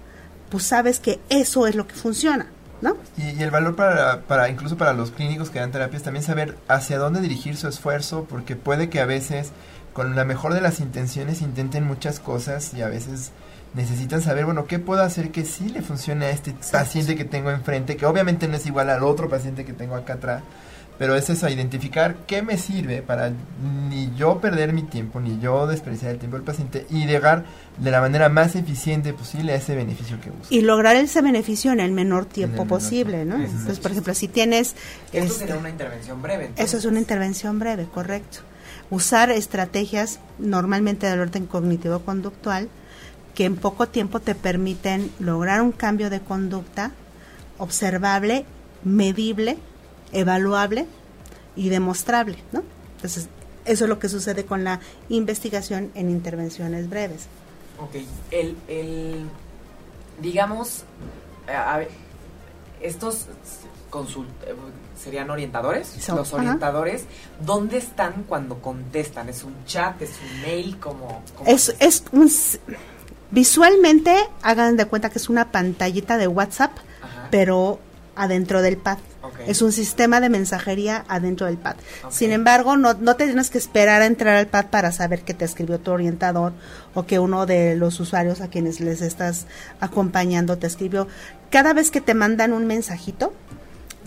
pues sabes que eso es lo que funciona. ¿No? Y, y, el valor para, para, incluso para los clínicos que dan terapias, también saber hacia dónde dirigir su esfuerzo, porque puede que a veces, con la mejor de las intenciones, intenten muchas cosas y a veces necesitan saber, bueno, ¿qué puedo hacer que sí le funcione a este paciente que tengo enfrente, que obviamente no es igual al otro paciente que tengo acá atrás? Pero es eso, identificar qué me sirve para ni yo perder mi tiempo, ni yo despreciar el tiempo del paciente y llegar de la manera más eficiente posible a ese beneficio que busco. Y lograr ese beneficio en el menor tiempo posible, ¿no? Entonces, por ejemplo, si tienes... Esto este, sería una intervención breve. Eso es una intervención breve, correcto. Usar estrategias normalmente del orden cognitivo-conductual que en poco tiempo te permiten lograr un cambio de conducta observable, medible, evaluable y demostrable, ¿no? Entonces, eso es lo que sucede con la investigación en intervenciones breves. Ok, el, el digamos, a ver, estos consult serían orientadores, los orientadores, ¿dónde están cuando contestan? ¿Es un chat, es un mail, como...? Es, es un, visualmente, hagan de cuenta que es una pantallita de WhatsApp, pero adentro del pad. Es un sistema de mensajería adentro del pad. Sin embargo, no, no te tienes que esperar a entrar al pad para saber que te escribió tu orientador o que uno de los usuarios a quienes les estás acompañando te escribió. Cada vez que te mandan un mensajito,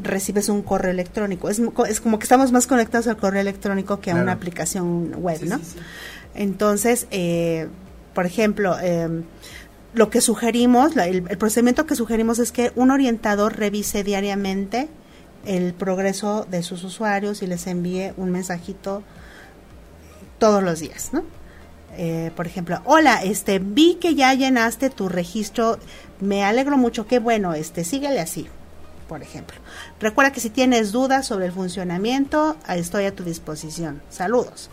recibes un correo electrónico. Es, es como que estamos más conectados al correo electrónico que a una aplicación web, ¿no? Entonces, eh, por ejemplo, eh, lo que sugerimos, el, procedimiento que sugerimos es que un orientador revise diariamente el progreso de sus usuarios y les envíe un mensajito todos los días, ¿no? Eh, por ejemplo, hola, este, vi que ya llenaste tu registro, me alegro mucho, qué bueno, este, síguele así, por ejemplo. Recuerda que si tienes dudas sobre el funcionamiento, estoy a tu disposición. Saludos.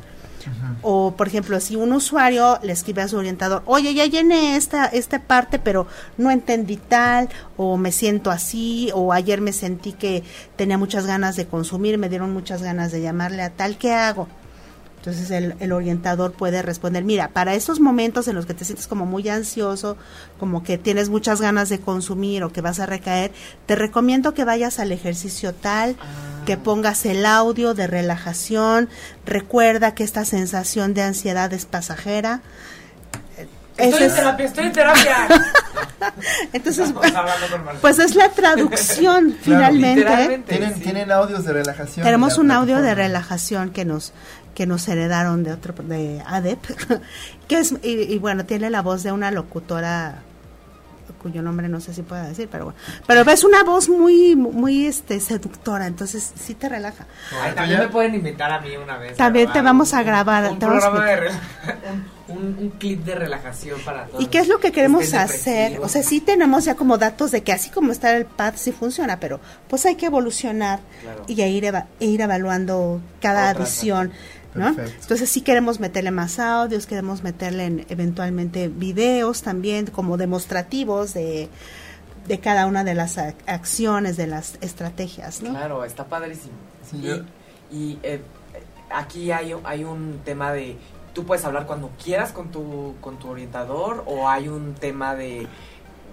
O, por ejemplo, si un usuario le escribe a su orientador, oye, ya llené esta, esta parte, pero no entendí tal, o me siento así, o ayer me sentí que tenía muchas ganas de consumir, me dieron muchas ganas de llamarle a tal, ¿qué hago? Entonces el, el, orientador puede responder, mira, para esos momentos en los que te sientes como muy ansioso, como que tienes muchas ganas de consumir o que vas a recaer, te recomiendo que vayas al ejercicio tal, ah. que pongas el audio de relajación, recuerda que esta sensación de ansiedad es pasajera. Estoy en terapia, estoy en terapia. Entonces, pues es la traducción finalmente. ¿Tienen, tienen audios de relajación. Tenemos un audio de relajación que nos que nos heredaron de otro de ADEP, que es y, bueno, tiene la voz de una locutora cuyo nombre no sé si pueda decir, pero bueno, pero es una voz muy muy este seductora, entonces sí te relaja. también me pueden invitar a mí una vez. También te vamos a grabar, un, programa de un, clip de relajación para todos. ¿Y qué es lo que queremos hacer? O sea, sí tenemos ya como datos de que así como está el pad sí funciona, pero pues hay que evolucionar y ir, ir evaluando cada Entonces sí queremos meterle más audios, queremos meterle eventualmente videos también como demostrativos de, de cada una de las acciones, de las estrategias, Claro, está padrísimo. Y eh, aquí hay, hay un tema de, tú puedes hablar cuando quieras con tu, con tu orientador o hay un tema de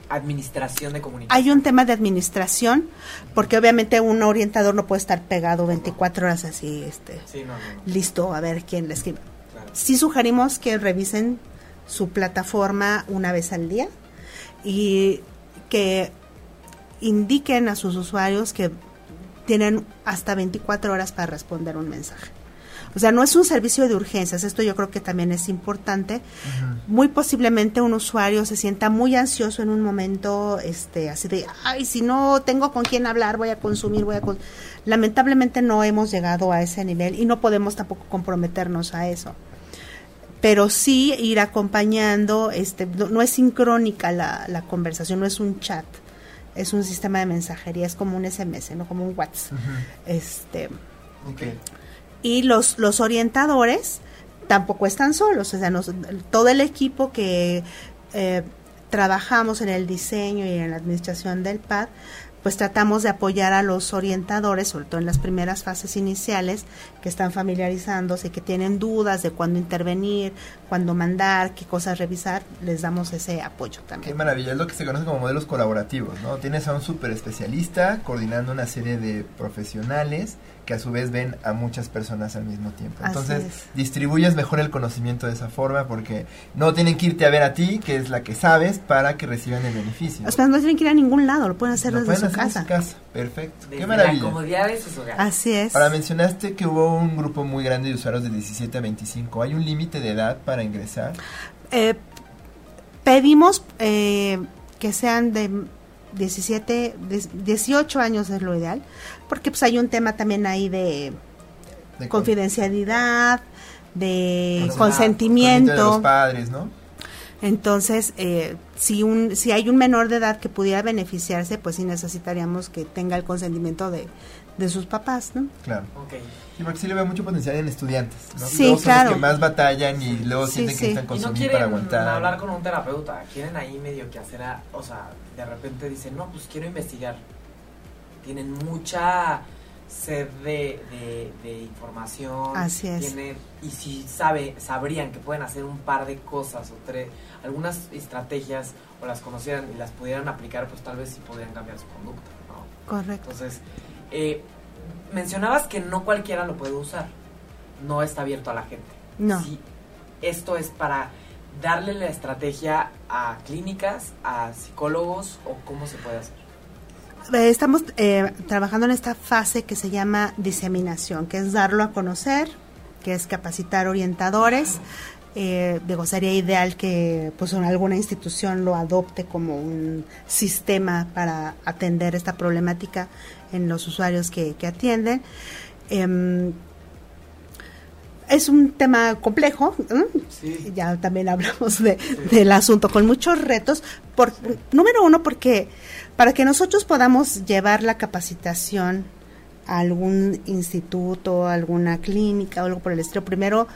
administración de comunicación. Hay un tema de administración, porque obviamente un orientador no puede estar pegado 24 horas así, este, listo, a ver quién le escribe. Sí sugerimos que revisen su plataforma una vez al día y que indiquen a sus usuarios que tienen hasta 24 horas para responder un mensaje. O sea, no es un servicio de urgencias, esto yo creo que también es importante. Muy posiblemente un usuario se sienta muy ansioso en un momento este así de, ay, si no tengo con quién hablar, voy a consumir, voy a lamentablemente no hemos llegado a ese nivel y no podemos tampoco comprometernos a eso. Pero sí ir acompañando, este no, es sincrónica la, la conversación, no es un chat es un sistema de mensajería, es como un SMS, no como un WhatsApp. Este y los los orientadores tampoco están solos, o sea, todo el equipo que eh, trabajamos en el diseño y en la administración del PAD pues tratamos de apoyar a los orientadores, sobre todo en las primeras fases iniciales, que están familiarizándose, que tienen dudas de cuándo intervenir, cuándo mandar, qué cosas revisar, les damos ese apoyo también. Qué maravilla, es lo que se conoce como modelos colaborativos, ¿no? Tienes a un super especialista coordinando una serie de profesionales que a su vez ven a muchas personas al mismo tiempo. Entonces, distribuyes mejor el conocimiento de esa forma porque no tienen que irte a ver a ti, que es la que sabes, para que reciban el beneficio. O sea, no tienen que ir a ningún lado, lo pueden hacer desde su casa. Perfecto. Qué maravilla. La comodidad de sus hogares. Así es. Ahora mencionaste que hubo un grupo muy grande de usuarios de 17 a 25. ¿Hay un límite de edad para ingresar? Eh, pedimos eh, que sean de 17, 18 años es lo ideal, porque pues hay un tema también ahí de, confidencialidad, de consentimiento. De los padres, ¿no? Entonces, eh, si, un, si hay un menor de edad que pudiera beneficiarse, pues sí necesitaríamos que tenga el consentimiento de, de sus papás, ¿no? Claro. Okay. Y porque sí le veo mucho potencial en estudiantes, ¿no? Sí, claro. Los que más batallan y luego sienten que están consumiendo para aguantar. hablar con un terapeuta, quieren ahí medio que hacer, o sea, de repente dicen, no, pues quiero investigar. Tienen mucha sed de, de, información. Así es. y si sabe, sabrían que pueden hacer un par de cosas o tres, algunas estrategias o las conocieran y las pudieran aplicar, pues tal vez sí podrían cambiar su conducta, ¿no? Correcto. Entonces, eh, mencionabas que no cualquiera lo puede usar. No está abierto a la gente. No. esto es para darle la estrategia a clínicas, a psicólogos o cómo se puede hacer. Estamos eh, trabajando en esta fase que se llama diseminación, que es darlo a conocer, que es capacitar orientadores. Eh, digo, sería ideal que pues alguna institución lo adopte como un sistema para atender esta problemática en los usuarios que, atienden. Em, es un tema complejo, ya también hablamos de, del asunto, con muchos retos. Por, número uno, porque para que nosotros podamos llevar la capacitación a algún instituto, a alguna clínica o algo por el estilo, primero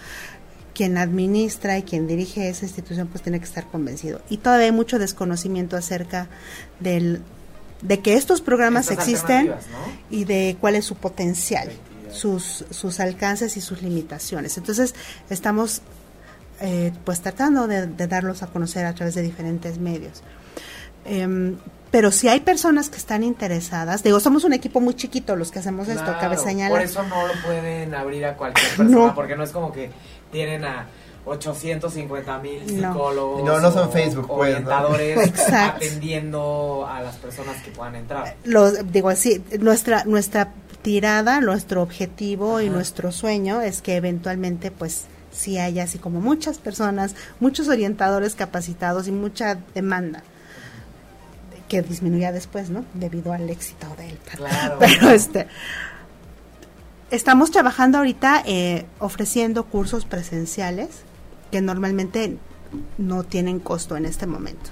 quien administra y quien dirige esa institución pues tiene que estar convencido. Y todavía hay mucho desconocimiento acerca del, de que estos programas existen y de cuál es su potencial, sus, sus alcances y sus limitaciones. Entonces, estamos eh, pues tratando de, darlos a conocer a través de diferentes medios. Em, pero si hay personas que están interesadas, digo, somos un equipo muy chiquito los que hacemos esto, cabe señalar. Por eso no lo pueden abrir a cualquier persona, porque no es como que tienen a 850 mil psicólogos. No, no son Facebook, pues, orientadores atendiendo a las personas que puedan entrar. Los, digo así, nuestra, nuestra tirada, nuestro objetivo y nuestro sueño es que eventualmente, pues, si haya así como muchas personas, muchos orientadores capacitados y mucha demanda que disminuya después, ¿no? Debido al éxito del claro. Pero este estamos trabajando ahorita eh, ofreciendo cursos presenciales que normalmente no tienen costo en este momento.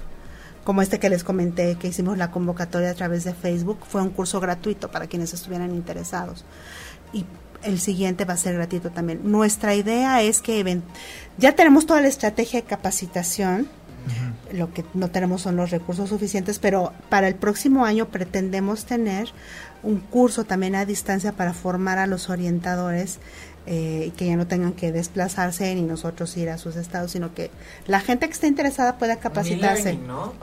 Como este que les comenté, que hicimos la convocatoria a través de Facebook, fue un curso gratuito para quienes estuvieran interesados. Y el siguiente va a ser gratuito también. Nuestra idea es que ya tenemos toda la estrategia de capacitación Lo que no tenemos son los recursos suficientes, pero para el próximo año pretendemos tener un curso también a distancia para formar a los orientadores eh, y que ya no tengan que desplazarse ni nosotros ir a sus estados, sino que la gente que esté interesada pueda capacitarse.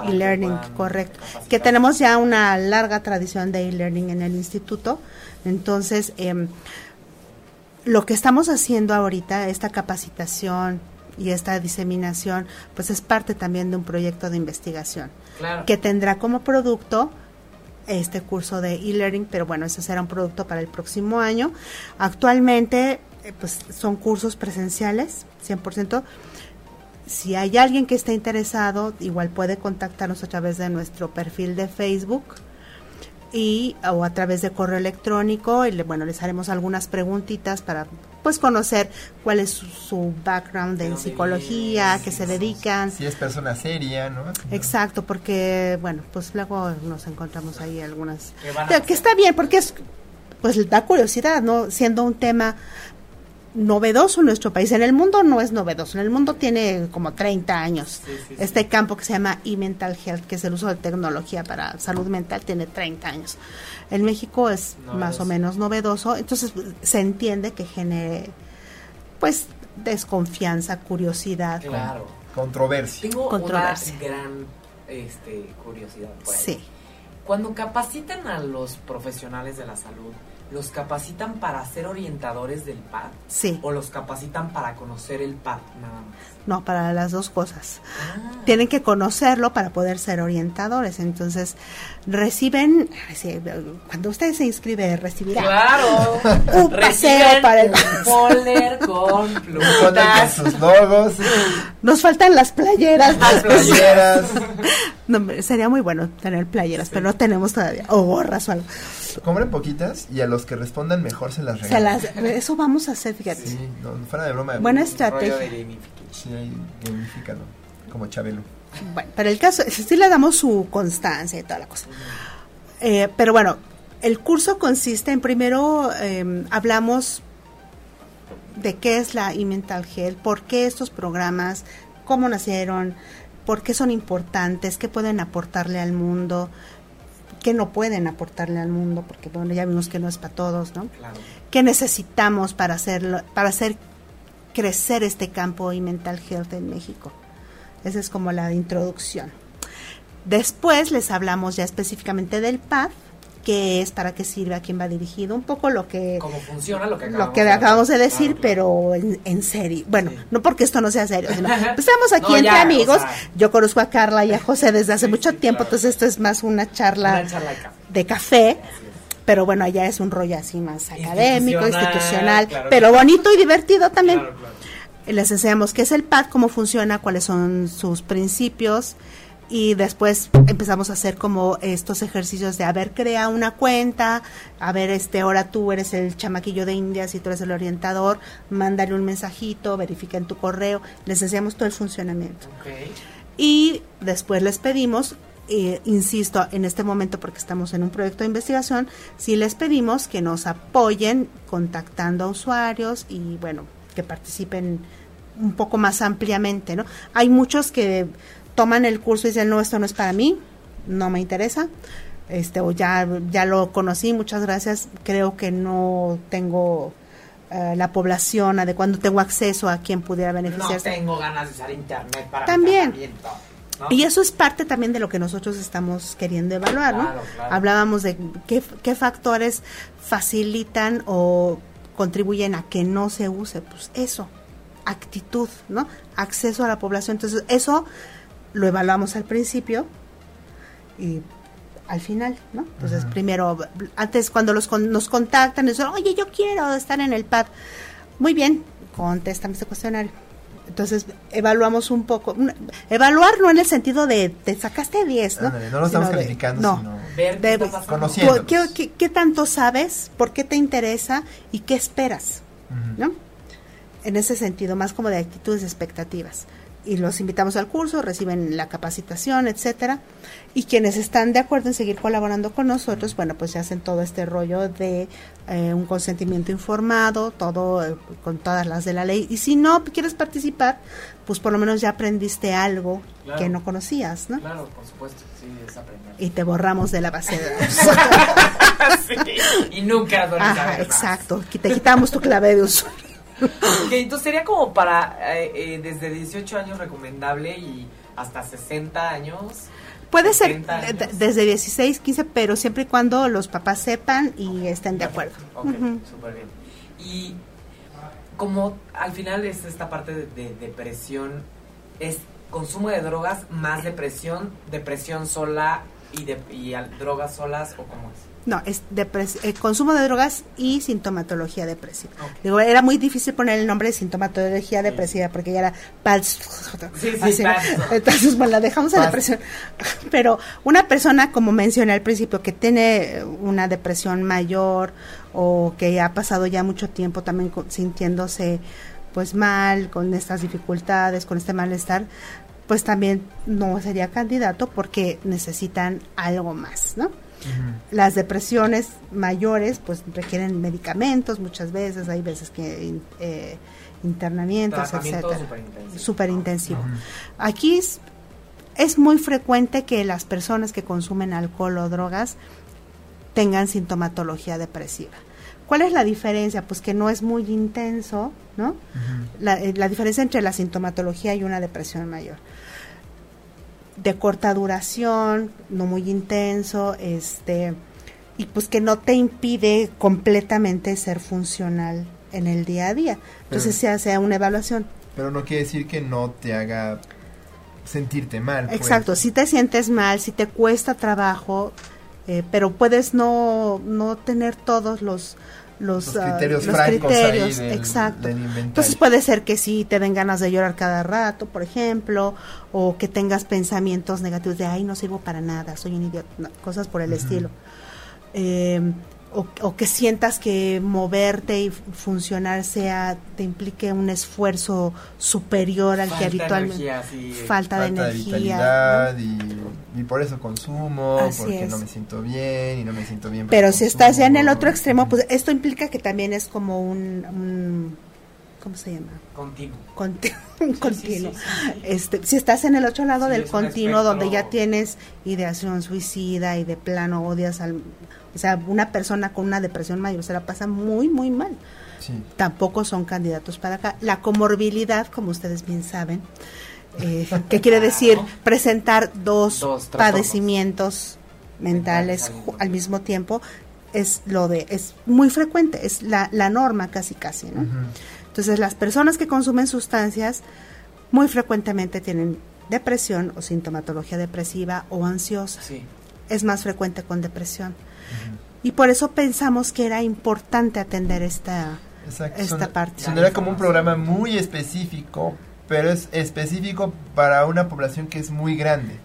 E-learning, correcto. Que tenemos ya una larga tradición de e-learning en el instituto. Entonces, eh, lo que estamos haciendo ahorita, esta capacitación y esta diseminación, pues es parte también de un proyecto de investigación que tendrá como producto este curso de e-learning, pero bueno, ese será un producto para el próximo año. Actualmente eh, pues son cursos presenciales, 100%. Si hay alguien que esté interesado, igual puede contactarnos a través de nuestro perfil de Facebook y o a través de correo electrónico y le, bueno les haremos algunas preguntitas para pues conocer cuál es su, background en psicología, que se dedican. Si es persona seria, ¿no? Exacto, porque bueno, pues luego nos encontramos ahí algunas que está bien porque es pues da curiosidad, ¿no? Siendo un tema novedoso en nuestro país. En el mundo no es novedoso, en el mundo tiene como 30 años. este campo que se llama e-mental health, que es el uso de tecnología para salud mental, tiene 30 años. En México es más o menos novedoso, entonces se entiende que genere pues desconfianza, curiosidad. Claro. Controversia. Tengo una gran este, curiosidad. Sí. Cuando capacitan a los profesionales de la salud, ¿los capacitan para ser orientadores del PAD? Sí. ¿O los capacitan para conocer el PAD nada más? No, para las dos cosas. Ah. Tienen que conocerlo para poder ser orientadores. Entonces, reciben, cuando usted se inscribe, recibirá claro. un paseo para el folder con plumitas. sus logos. Nos faltan las playeras. Las playeras. sería muy bueno tener playeras, pero no tenemos todavía. O gorras o algo. Compren poquitas y a los que respondan mejor se las regalan. eso vamos a hacer, fíjate. Sí, fuera de broma. Buena estrategia. Sí, gamifícalo, como Chabelo. Bueno, pero el caso, sí le damos su constancia y toda la cosa. Eh, pero bueno, el curso consiste en primero em, hablamos de qué es la e-mental health, por qué estos programas, cómo nacieron, por qué son importantes, qué pueden aportarle al mundo, qué no pueden aportarle al mundo, porque bueno, ya vimos que no es para todos, ¿no? Claro. ¿Qué necesitamos para hacerlo, para hacer crecer este campo y mental health en México? Esa es como la introducción. Después les hablamos ya específicamente del PAD, qué es, para qué sirve, a quién va dirigido, un poco lo que... Cómo funciona lo que acabamos, de, decir, pero en, serio. Bueno, no porque esto no sea serio, sino pues estamos aquí entre amigos. Yo conozco a Carla y a José desde hace mucho tiempo, entonces esto es más una charla, de café. Pero bueno, allá es un rollo así más académico, institucional, pero bonito y divertido también. Les enseñamos qué es el PAD, cómo funciona, cuáles son sus principios, y después empezamos a hacer como estos ejercicios de a ver crea una cuenta a ver este ahora tú eres el chamaquillo de India si tú eres el orientador mándale un mensajito verifica en tu correo. Les enseñamos todo el funcionamiento. Y después les pedimos eh, insisto en este momento porque estamos en un proyecto de investigación si les pedimos que nos apoyen contactando a usuarios y bueno que participen un poco más ampliamente no hay muchos que toman el curso y dicen, no, esto no es para mí, no me interesa, este, o ya, ya lo conocí, muchas gracias, creo que no tengo eh, la población adecuada, no tengo acceso a quien pudiera beneficiarse. No tengo ganas de usar internet para También. Y eso es parte también de lo que nosotros estamos queriendo evaluar, ¿no? Hablábamos de qué, qué factores facilitan o contribuyen a que no se use, pues eso, actitud, ¿no? Acceso a la población. Entonces, eso lo evaluamos al principio y al final, ¿no? Entonces, primero, antes cuando los nos contactan, dicen, oye, yo quiero estar en el pad. Muy bien, contéstame este cuestionario. Entonces, evaluamos un poco. Evaluar no en el sentido de te sacaste 10, ¿no? no lo estamos calificando, no, sino conociendo. ¿qué, qué, tanto sabes? ¿Por qué te interesa? ¿Y qué esperas? ¿No? En ese sentido, más como de actitudes y expectativas y los invitamos al curso, reciben la capacitación, etcétera. Y quienes están de acuerdo en seguir colaborando con nosotros, bueno, pues se hacen todo este rollo de eh, un consentimiento informado, todo eh, con todas las de la ley. Y si no quieres participar, pues por lo menos ya aprendiste algo que no conocías, ¿no? Claro, por supuesto, sí, es aprender. Y te borramos de la base de datos. sí, y nunca Ajá, exacto, te quitamos tu clave de usuario. ok, entonces sería como para eh, eh, desde 18 años recomendable y hasta 60 años. Puede ser desde 16, 15, pero siempre y cuando los papás sepan y estén de acuerdo. Ok, súper bien. Y como al final es esta parte de, depresión, es consumo de drogas más depresión, depresión sola y, de, y drogas solas o cómo es? No, es eh, consumo de drogas y sintomatología depresiva. Digo, era muy difícil poner el nombre de sintomatología depresiva porque ya era sí, sí, Entonces, bueno, la dejamos en depresión. Pero una persona, como mencioné al principio, que tiene una depresión mayor o que ha pasado ya mucho tiempo también sintiéndose pues mal, con estas dificultades, con este malestar, pues también no sería candidato porque necesitan algo más, ¿no? Las depresiones mayores pues requieren medicamentos muchas veces, hay veces que eh, internamientos, etcétera. Súper intensivo. Aquí es, es muy frecuente que las personas que consumen alcohol o drogas tengan sintomatología depresiva. ¿Cuál es la diferencia? Pues que no es muy intenso, ¿no? la, eh, la, diferencia entre la sintomatología y una depresión mayor de corta duración, no muy intenso, este, y pues que no te impide completamente ser funcional en el día a día. Entonces se hace una evaluación. Pero no quiere decir que no te haga sentirte mal. Pues. Exacto, si te sientes mal, si te cuesta trabajo, eh, pero puedes no, no tener todos los los, ah, criterios, criterios exacto. Entonces puede ser que sí te den ganas de llorar cada rato, por ejemplo, o que tengas pensamientos negativos de ay no sirvo para nada, soy un idiota, cosas por el estilo. Eh, o, que sientas que moverte y funcionar sea te implique un esfuerzo superior al que habitualmente falta, de energía y, por eso consumo porque no me siento bien y no me siento bien pero si estás ya en el otro extremo pues esto implica que también es como un, ¿cómo se llama? Continuo. un continuo. este, si estás en el otro lado del continuo, donde ya tienes ideación suicida y de plano odias al, o sea, una persona con una depresión mayor se la pasa muy, muy mal. Tampoco son candidatos para acá. La comorbilidad, como ustedes bien saben, eh, que quiere decir presentar dos, padecimientos mentales al mismo tiempo, es lo de es muy frecuente, es la, la norma casi casi, ¿no? Entonces, las personas que consumen sustancias muy frecuentemente tienen depresión o sintomatología depresiva o ansiosa. Es más frecuente con depresión. Y por eso pensamos que era importante atender esta, esta parte. Sonera como un programa muy específico, pero es específico para una población que es muy grande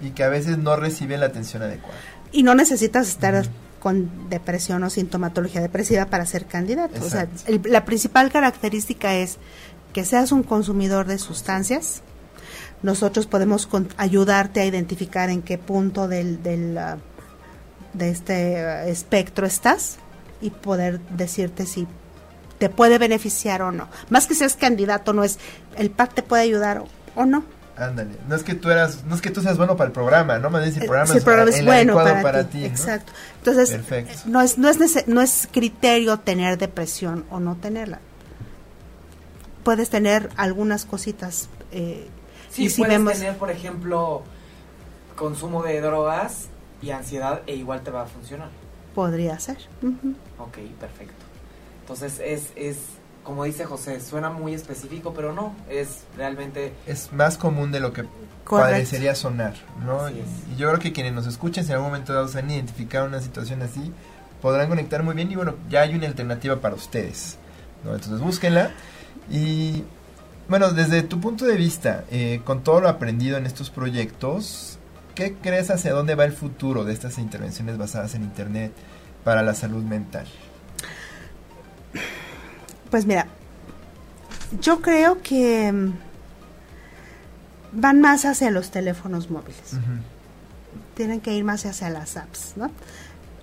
y que a veces no recibe la atención adecuada. Y no necesitas estar con depresión o sintomatología depresiva para ser candidato. O sea, la principal característica es que seas un consumidor de sustancias. Nosotros podemos ayudarte a identificar en qué punto del, del uh, de este uh, espectro estás y poder decirte si te puede beneficiar o no. Más que seas candidato, no es el PAC te puede ayudar o, no. Ándale, no es que tú eras, no es que tú seas bueno para el programa, no me dices el eh, programa, es, programa es bueno para, ti, Exacto. Entonces, no es no es no es criterio tener depresión o no tenerla. Puedes tener algunas cositas eh, sí, y si puedes tener, por ejemplo, consumo de drogas y ansiedad e igual te va a funcionar. Podría ser. Ok, perfecto. Entonces es, es, como dice José, suena muy específico, pero no, es realmente... Es más común de lo que parecería sonar, ¿no? Y, yo creo que quienes nos escuchen, si en algún momento dado se han identificado una situación así, podrán conectar muy bien y bueno, ya hay una alternativa para ustedes, ¿no? Entonces búsquenla y... Bueno, desde tu punto de vista, eh, con todo lo aprendido en estos proyectos, ¿Qué crees hacia dónde va el futuro de estas intervenciones basadas en Internet para la salud mental? Pues mira, yo creo que mm, van más hacia los teléfonos móviles. Tienen que ir más hacia las apps, ¿no?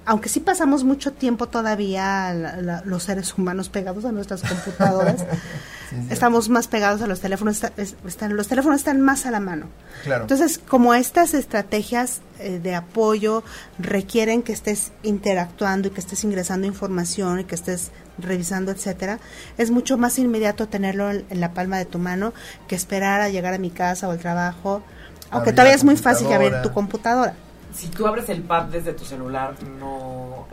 Aunque sí pasamos mucho tiempo todavía los seres humanos pegados a nuestras computadoras, estamos más pegados a los teléfonos, están, los teléfonos están más a la mano. Entonces, como estas estrategias eh, de apoyo requieren que estés interactuando y que estés ingresando información y que estés revisando, etcétera, es mucho más inmediato tenerlo en, la palma de tu mano que esperar a llegar a mi casa o al trabajo, aunque todavía es muy fácil abrir tu computadora si tú abres el pad desde tu celular, no.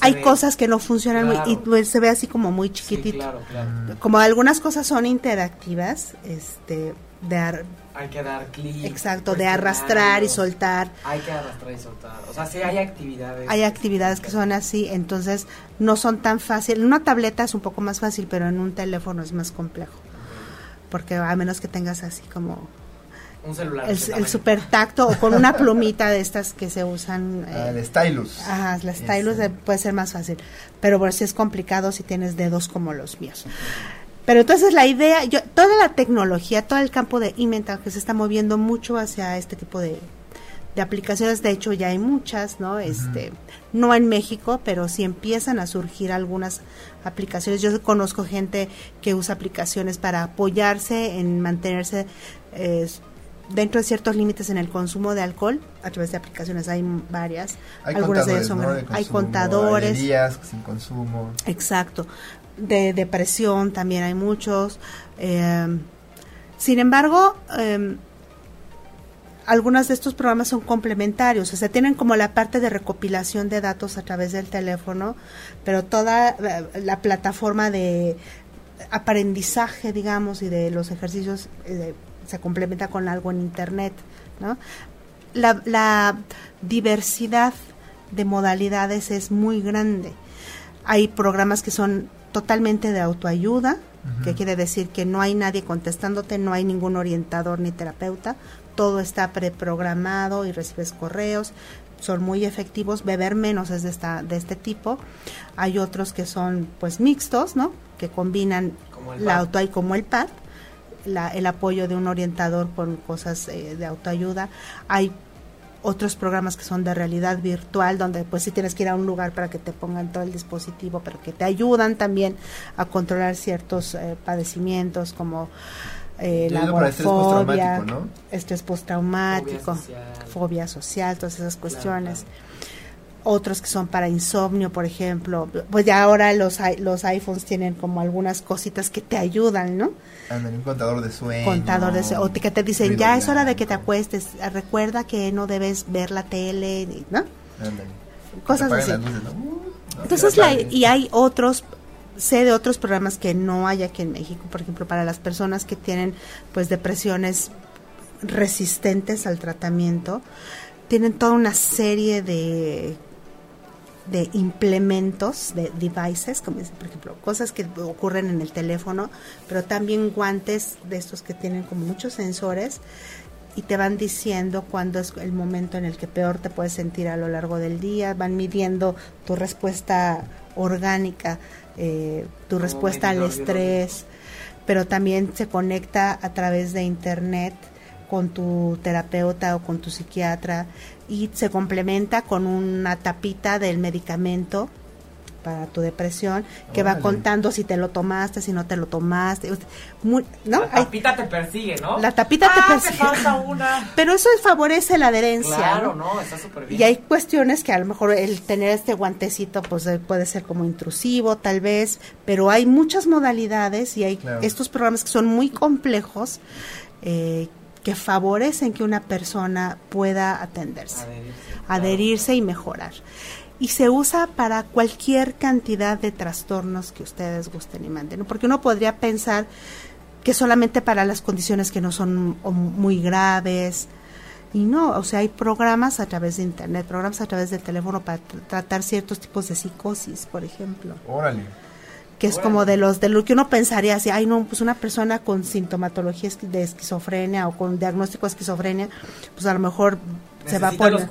Hay cosas que no funcionan muy, y pues, se ve así como muy chiquitito. claro, claro. Como algunas cosas son interactivas, este, de hay que dar clic. Exacto, de arrastrar y soltar. Hay que arrastrar y soltar. O sea, sí hay actividades. Hay actividades que son así, entonces no son tan fáciles. En una tableta es un poco más fácil, pero en un teléfono es más complejo. Porque a menos que tengas así como un celular. El, super tacto o con una plumita de estas que se usan. Ah, el stylus. Ajá, el stylus puede ser más fácil. Pero por si es complicado si tienes dedos como los míos. Pero entonces la idea, yo, toda la tecnología, todo el campo de inventar que se está moviendo mucho hacia este tipo de, de aplicaciones, de hecho ya hay muchas, ¿no? Este, no en México, pero sí empiezan a surgir algunas aplicaciones. Yo conozco gente que usa aplicaciones para apoyarse en mantenerse eh, dentro de ciertos límites en el consumo de alcohol a través de aplicaciones hay varias hay algunas de ellas son hay contadores. sin consumo. Exacto. De depresión también hay muchos. Eh, sin embargo eh, algunos de estos programas son complementarios, o sea, tienen como la parte de recopilación de datos a través del teléfono, pero toda la, la plataforma de aprendizaje, digamos, y de los ejercicios eh, se complementa con algo en Internet, ¿no? La, diversidad de modalidades es muy grande. Hay programas que son totalmente de autoayuda, que quiere decir que no hay nadie contestándote, no hay ningún orientador ni terapeuta, todo está preprogramado y recibes correos, son muy efectivos, beber menos es de esta de este tipo. Hay otros que son pues mixtos, ¿no? Que combinan la auto y como el pad el apoyo de un orientador con cosas eh, de autoayuda. Hay otros programas que son de realidad virtual, donde pues sí tienes que ir a un lugar para que te pongan todo el dispositivo, pero que te ayudan también a controlar ciertos eh, padecimientos como eh, la agorafobia, estrés postraumático, fobia social, todas esas cuestiones otros que son para insomnio, por ejemplo. Pues ya ahora los, los iPhones tienen como algunas cositas que te ayudan, ¿no? un contador de sueño. Contador de O que te dicen, ya es hora de que te acuestes. Recuerda que no debes ver la tele, ¿no? Cosas así. Entonces, y hay otros sé de otros programas que no hay aquí en México, por ejemplo, para las personas que tienen pues depresiones resistentes al tratamiento, tienen toda una serie de de implementos, de devices, como por ejemplo, cosas que ocurren en el teléfono, pero también guantes de estos que tienen como muchos sensores y te van diciendo cuándo es el momento en el que peor te puedes sentir a lo largo del día, van midiendo tu respuesta orgánica, eh, tu respuesta al estrés, pero también se conecta a través de internet con tu terapeuta o con tu psiquiatra y se complementa con una tapita del medicamento para tu depresión que va contando si te lo tomaste, si no te lo tomaste. Muy, ¿no? La tapita te persigue, ¿no? La tapita te ah, persigue. falta una. Pero eso favorece la adherencia. Claro, no, está súper bien. Y hay cuestiones que a lo mejor el tener este guantecito pues eh, puede ser como intrusivo tal vez, pero hay muchas modalidades y hay estos programas que son muy complejos eh, que favorecen que una persona pueda atenderse, adherirse, y mejorar. Y se usa para cualquier cantidad de trastornos que ustedes gusten y manden, porque uno podría pensar que solamente para las condiciones que no son muy graves, y no, o sea, hay programas a través de internet, programas a través del teléfono para tratar ciertos tipos de psicosis, por ejemplo. Órale que es como de los de lo que uno pensaría así, ay no, pues una persona con sintomatología de esquizofrenia o con diagnóstico de esquizofrenia, pues a lo mejor se va a poner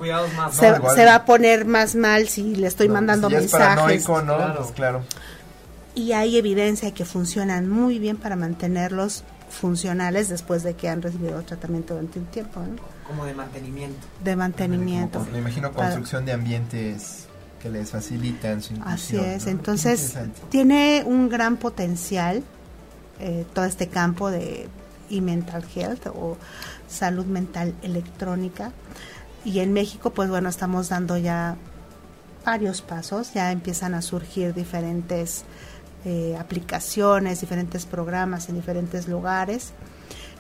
se, va a poner más mal si le estoy mandando si mensajes. ¿no? Claro. Pues claro. Y hay evidencia que funcionan muy bien para mantenerlos funcionales después de que han recibido tratamiento durante un tiempo. ¿no? Como de mantenimiento. De mantenimiento. me imagino construcción de ambientes que les facilitan su Así es, entonces tiene un gran potencial eh, todo este campo de y mental health o salud mental electrónica. Y en México pues bueno estamos dando ya varios pasos ya empiezan a surgir diferentes eh, aplicaciones diferentes programas en diferentes lugares.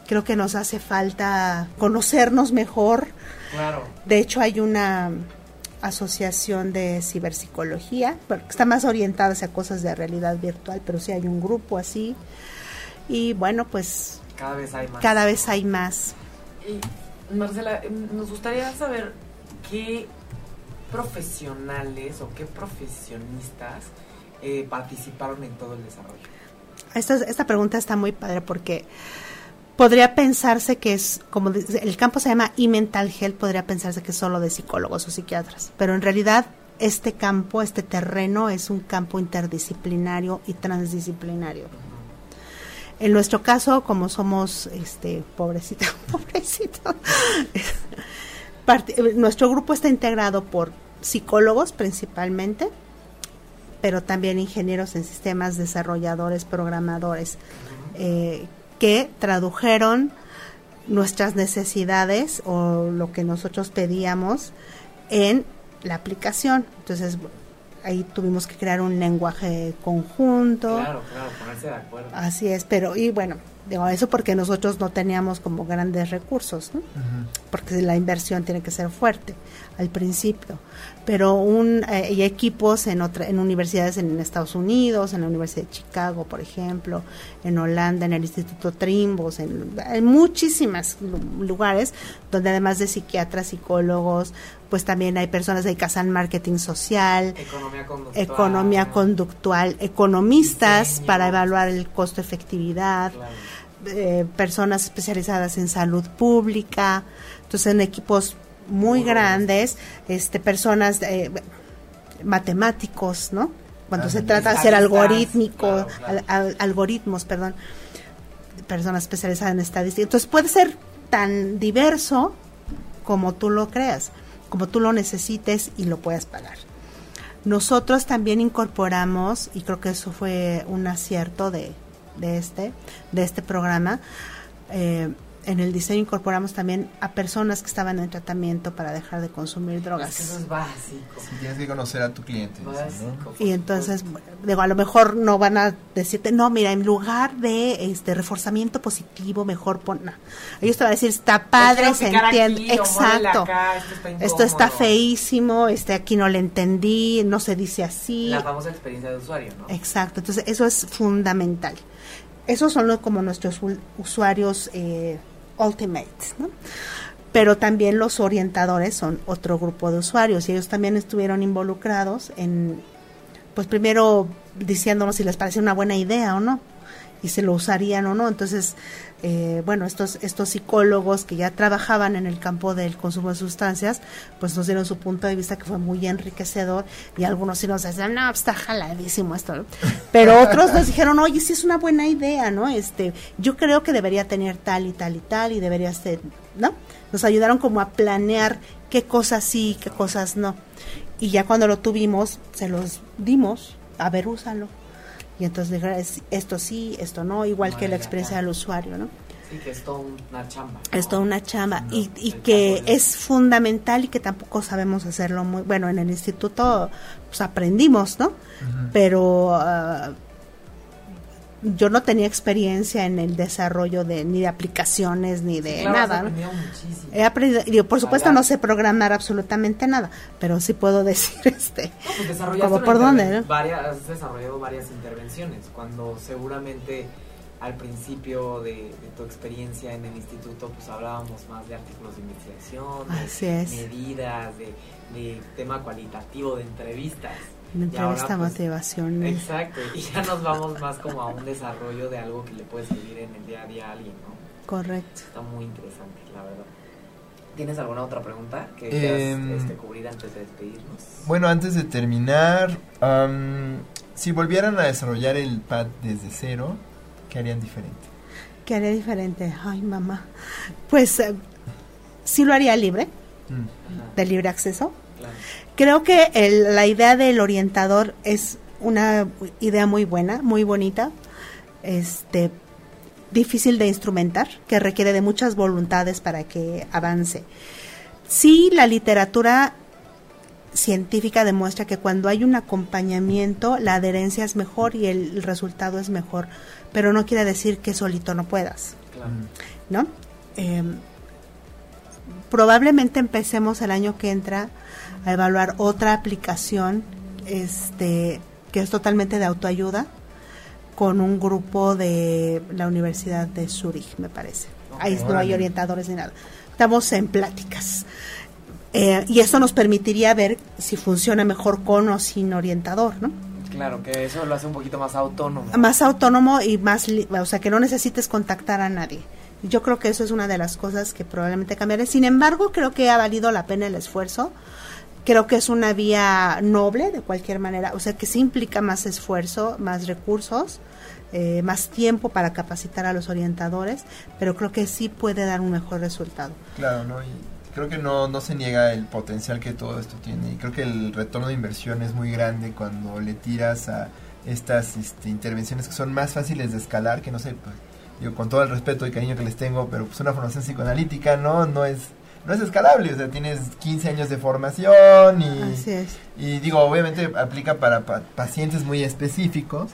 Creo que nos hace falta conocernos mejor. Claro. de hecho hay una asociación de ciberpsicología, que está más orientada hacia cosas de realidad virtual, pero sí hay un grupo así. Y bueno, pues cada vez hay más. Cada vez hay más. Y Marcela, nos gustaría saber qué profesionales o qué profesionistas eh, participaron en todo el desarrollo. Esta, esta pregunta está muy padre porque podría pensarse que es, como el campo se llama e-mental health, podría pensarse que es solo de psicólogos o psiquiatras, pero en realidad este campo, este terreno es un campo interdisciplinario y transdisciplinario. En nuestro caso, como somos, este, pobrecito, pobrecito, nuestro grupo está integrado por psicólogos principalmente, pero también ingenieros en sistemas, desarrolladores, programadores, eh, que tradujeron nuestras necesidades o lo que nosotros pedíamos en la aplicación. Entonces, ahí tuvimos que crear un lenguaje conjunto. Claro, claro, ponerse de acuerdo. Así es, pero y bueno, digo eso porque nosotros no teníamos como grandes recursos, ¿no? porque la inversión tiene que ser fuerte al principio. Pero un, eh, hay equipos en, otra, en universidades en Estados Unidos, en la Universidad de Chicago, por ejemplo, en Holanda, en el Instituto Trimbos, en, en muchísimos lugares donde además de psiquiatras, psicólogos, pues también hay personas que hacen marketing social, economía conductual, economía conductual economistas para evaluar el costo-efectividad, eh, personas especializadas en salud pública, entonces en equipos muy, grandes, este personas eh, matemáticos, ¿no? Cuando ah, se trata de hacer algorítmico, algoritmos, perdón, personas especializadas en estadística. Entonces puede ser tan diverso como tú lo creas como tú lo necesites y lo puedas pagar. Nosotros también incorporamos, y creo que eso fue un acierto de, de este, de este programa, eh, en el diseño incorporamos también a personas que estaban en tratamiento para dejar de consumir drogas. eso es básico. tienes que conocer a tu cliente. Y entonces, digo, a lo mejor no van a decirte, no, mira, en lugar de este reforzamiento positivo, mejor pon. No. Ellos te van a decir, está padre, se entiende. Exacto. esto, está feísimo, este aquí no le entendí, no se dice así. La famosa experiencia de usuario, ¿no? Exacto. Entonces, eso es fundamental. Esos son como nuestros usuarios eh, ultimate, ¿no? Pero también los orientadores son otro grupo de usuarios y ellos también estuvieron involucrados en, pues primero diciéndonos si les parece una buena idea o no y si lo usarían o no. Entonces, eh, bueno, estos, estos psicólogos que ya trabajaban en el campo del consumo de sustancias, pues nos dieron su punto de vista que fue muy enriquecedor y algunos sí nos decían, no, pues está jaladísimo esto, pero otros nos dijeron, oye, sí es una buena idea, ¿no? Este, yo creo que debería tener tal y tal y tal y debería ser, ¿no? Nos ayudaron como a planear qué cosas sí, qué cosas no. Y ya cuando lo tuvimos, se los dimos, a ver, úsalo y entonces esto sí, esto no, igual que la experiencia del usuario, ¿no? Sí, que es toda una chamba. Es toda una chamba y, y que es fundamental y que tampoco sabemos hacerlo muy bueno en el instituto pues aprendimos, ¿no? Pero uh, yo no tenía experiencia en el desarrollo de ni de aplicaciones ni de nada. He aprendido, por supuesto no sé programar absolutamente nada, pero sí puedo decir este pues como por dónde, varias, has desarrollado varias intervenciones cuando seguramente al principio de, tu experiencia en el instituto pues hablábamos más de artículos de investigación, de medidas, de, de tema cualitativo de entrevistas. Una entrevista pues, motivación. Exacto, y ya nos vamos más como a un desarrollo de algo que le puede servir en el día a día a alguien, ¿no? Correcto. Está muy interesante, la verdad. ¿Tienes alguna otra pregunta que quieras em, este, cubrir antes de despedirnos? Bueno, antes de terminar, si volvieran a desarrollar el pad desde cero, ¿qué harían diferente? ¿Qué haría diferente? Ay, mamá. Pues eh, sí lo haría libre, mm. de libre acceso. Creo que la idea del orientador es una idea muy buena, muy bonita, este, difícil de instrumentar, que requiere de muchas voluntades para que avance. Sí, la literatura científica demuestra que cuando hay un acompañamiento, la adherencia es mejor y el resultado es mejor, pero no quiere decir que solito no puedas, ¿no? Em, probablemente empecemos el año que entra a evaluar otra aplicación, este, que es totalmente de autoayuda, con un grupo de la Universidad de Zurich, me parece. Ahí no hay orientadores ni nada. Estamos en pláticas. Eh, y eso nos permitiría ver si funciona mejor con o sin orientador, ¿no? Claro, que eso lo hace un poquito más autónomo. Más autónomo y más, o sea, que no necesites contactar a nadie. Yo creo que eso es una de las cosas que probablemente cambiaré. Sin embargo, creo que ha valido la pena el esfuerzo. Creo que es una vía noble de cualquier manera, o sea, que sí implica más esfuerzo, más recursos, eh, más tiempo para capacitar a los orientadores, pero creo que sí puede dar un mejor resultado. Claro, ¿no? Y creo que no, no se niega el potencial que todo esto tiene y creo que el retorno de inversión es muy grande cuando le tiras a estas este, intervenciones que son más fáciles de escalar, que no sé, pues, yo con todo el respeto y cariño que les tengo, pero pues una formación psicoanalítica no, no es no es escalable, o sea, tienes 15 años de formación y, y digo, obviamente aplica para pacientes muy específicos,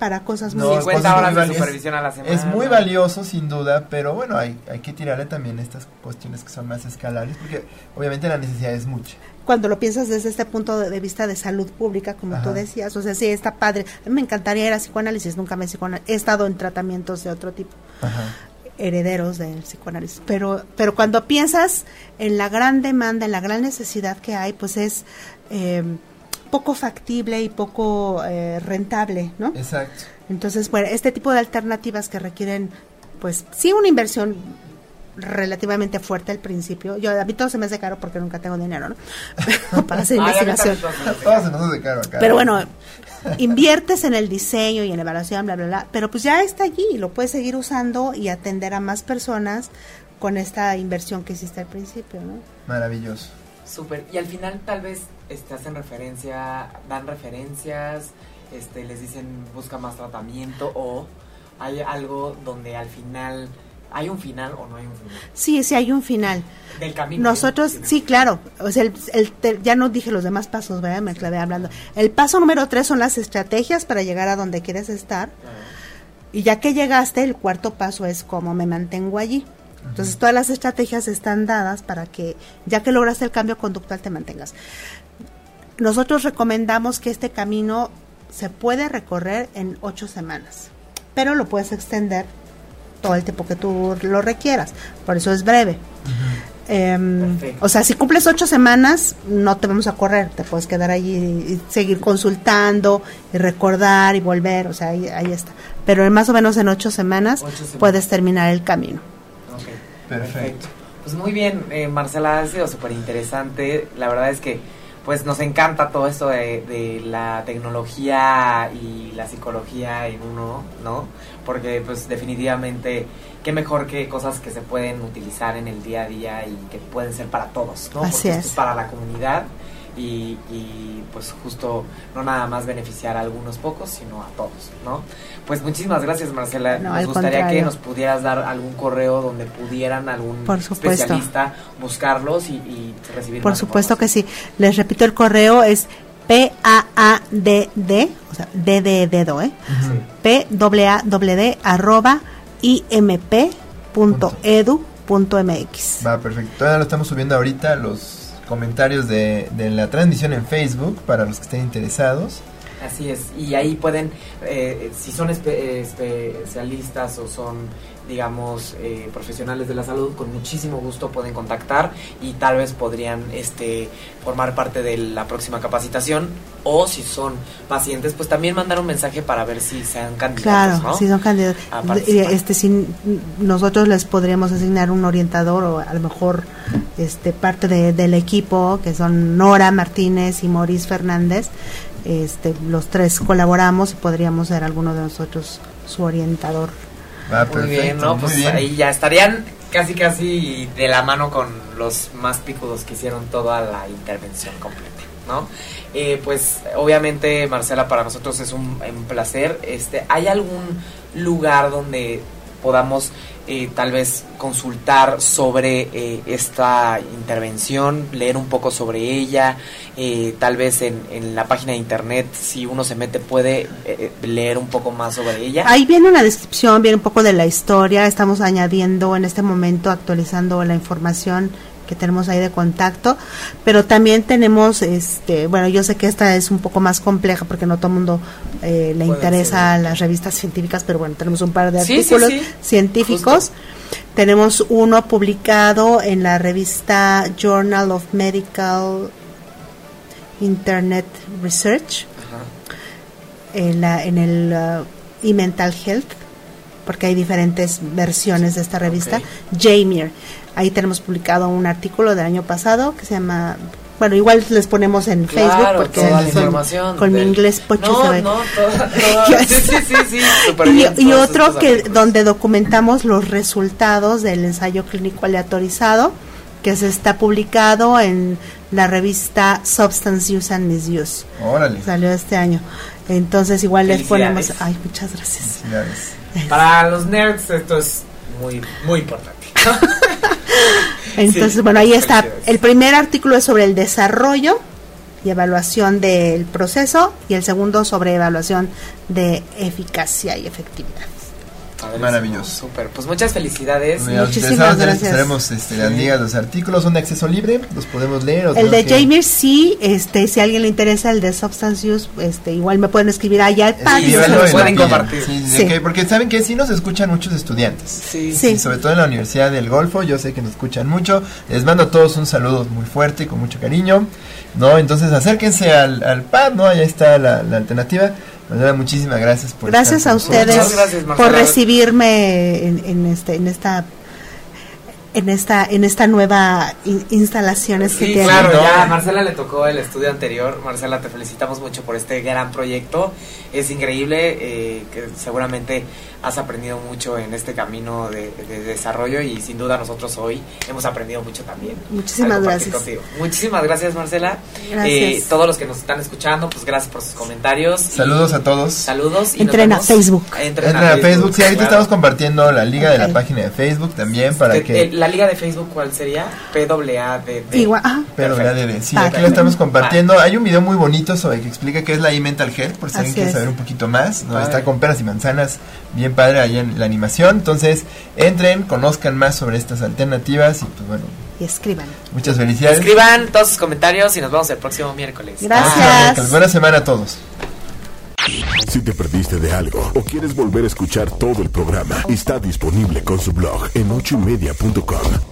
para cosas muy, no, horas de supervisión a la semana. Es muy valioso sin duda, pero bueno, hay, hay que tirarle también estas cuestiones que son más escalables, porque obviamente la necesidad es mucha. Cuando lo piensas desde este punto de vista de salud pública, como tú decías, o sea, sí, está padre. A mí me encantaría ir a psicoanálisis, nunca me he estado en tratamientos de otro tipo. Herederos del psicoanálisis. Pero, pero cuando piensas en la gran demanda, en la gran necesidad que hay, pues es eh, poco factible y poco eh, rentable, ¿no? Exacto. Entonces, bueno, este tipo de alternativas que requieren, pues, sí una inversión relativamente fuerte al principio. Yo a mí todo se me hace caro porque nunca tengo dinero, ¿no? Para hacer investigación. todo se nos hace caro acá. Pero bueno, inviertes en el diseño y en la evaluación, bla, bla, bla, pero pues ya está allí lo puedes seguir usando y atender a más personas con esta inversión que hiciste al principio, ¿no? Maravilloso. Súper. Y al final tal vez este, hacen referencia, dan referencias, este, les dicen busca más tratamiento o hay algo donde al final ¿Hay un final o no hay un final? Sí, sí hay un final. Del camino. Nosotros, sí, claro. O sea, el, ya no dije los demás pasos, ¿verdad? Me clavé hablando. El paso número tres son las estrategias para llegar a donde quieres estar. Y ya que llegaste, el cuarto paso es cómo me mantengo allí. Entonces, todas las estrategias están dadas para que, ya que lograste el cambio conductual, te mantengas. Nosotros recomendamos que este camino se puede recorrer en ocho semanas, pero lo puedes extender todo el tiempo que tú lo requieras. Por eso es breve. Em, o sea, si cumples ocho semanas, no te vamos a correr, te puedes quedar allí y seguir consultando y recordar y volver, o sea, ahí, está. Pero más o menos en ocho semanas, puedes terminar el camino. Perfecto. Pues muy bien, eh, Marcela, ha sido súper interesante. La verdad es que pues nos encanta todo esto de, la tecnología y la psicología en uno, ¿no? Porque pues definitivamente qué mejor que cosas que se pueden utilizar en el día a día y que pueden ser para todos, ¿no? Así es. para la comunidad y, y, pues justo no nada más beneficiar a algunos pocos, sino a todos, ¿no? Pues muchísimas gracias Marcela. nos gustaría que nos pudieras dar algún correo donde pudieran algún especialista buscarlos y, y recibir Por supuesto que sí. Les repito el correo es P A A D D, o sea, D de dedo, ¿eh? P A A D D arroba imp.edu.mx. Va, perfecto. Todavía lo estamos subiendo ahorita los comentarios de, de la transmisión en Facebook para los que estén interesados. Así es, y ahí pueden, eh, si son especialistas o son, digamos, eh, profesionales de la salud, con muchísimo gusto pueden contactar y tal vez podrían este, formar parte de la próxima capacitación. O si son pacientes, pues también mandar un mensaje para ver si sean candidatos. Claro, si son candidatos. Este, si nosotros les podríamos asignar un orientador o a lo mejor este, parte del equipo, que son Nora Martínez y Maurice Fernández este, los tres colaboramos y podríamos ser alguno de nosotros su orientador Muy bien, ¿no? Pues bien. ahí ya estarían casi casi de la mano con los más picudos que hicieron toda la intervención completa, ¿no? Eh, pues obviamente Marcela para nosotros es un, un placer. Este, ¿hay algún lugar donde podamos eh, tal vez consultar sobre eh, esta intervención, leer un poco sobre ella, eh, tal vez en, en la página de internet, si uno se mete, puede eh, leer un poco más sobre ella. Ahí viene una descripción, viene un poco de la historia. Estamos añadiendo en este momento, actualizando la información que tenemos ahí de contacto, pero también tenemos, este, bueno, yo sé que esta es un poco más compleja porque no todo el mundo eh, le interesa las revistas científicas, pero bueno, tenemos un par de Sí, artículos sí. científicos. Tenemos uno publicado en la revista Journal of Medical Internet Research en, la, en el uh, e-mental health, porque hay diferentes versiones de esta revista, Ok. Jamir. Ahí tenemos publicado un artículo del año pasado que se llama, bueno, igual les ponemos en Claro, Facebook porque toda la con- información con mi inglés pocho no, toda, toda- sí, sí, sí, y, bien, y otro que donde documentamos los resultados del ensayo clínico aleatorizado que se está publicado en la revista Substance Use and Misuse. Órale. Salió este año. Entonces igual les ponemos, ay, muchas gracias. Para los nerds esto es muy, muy importante. Entonces, Sí, bueno, ahí está. El primer artículo es sobre el desarrollo y evaluación del proceso y el segundo sobre evaluación de eficacia y efectividad. Padrísimo, Maravilloso. Súper, pues muchas felicidades. Muchísimas gracias. pasaremos, este, las ligas, los artículos son de acceso libre, los podemos leer. El de que- Jamir sí, este, si a alguien le interesa el de Substance Use, este, igual me pueden escribir allá al pad y se Escríbanlo los en pueden compartir. Sí, sí, Sí. ok, porque saben que sí nos escuchan muchos estudiantes. Sí, Sí. Sobre todo en la Universidad del Golfo, yo sé que nos escuchan mucho. Les mando a todos un saludo muy fuerte y con mucho cariño. ¿no? Entonces acérquense al, al pad, ¿no? Allá está la, la alternativa. Muchísimas gracias por Gracias estar a ustedes gracias, por recibirme en, en este, en esta, en esta, en esta nueva in- instalaciones que Sí, tienen. claro, ya a Marcela le tocó el estudio anterior. Marcela, te felicitamos mucho por este gran proyecto. Es increíble, eh, que seguramente has aprendido mucho en este camino de, de desarrollo y sin duda nosotros hoy hemos aprendido mucho también. Muchísimas gracias. contigo. Muchísimas gracias, Marcela. Gracias. Eh, todos los que nos están escuchando, pues gracias por sus comentarios. y Saludos a todos. Saludos. Y Entren a nos vemos- Facebook. Entren Entren a Facebook, sí, ahorita claro. estamos compartiendo la liga de la página de Facebook también para Eh, que... eh, La liga de Facebook, ¿cuál sería? PWADD. Igual, Pero Perfecto. ya de sí, Ah, aquí lo estamos compartiendo. Hay un video muy bonito sobre que explica qué es la e-mental health, por si alguien quiere saber un poquito más. Está con peras y manzanas, bien padre ahí en la animación. Entonces, entren, conozcan más sobre estas alternativas y pues bueno, y escriban. muchas felicidades. Escriban todos sus comentarios y nos vemos el próximo miércoles. Gracias. Buena semana a todos. Si te perdiste de algo o quieres volver a escuchar todo el programa, está disponible con su blog en ochoymedia.com.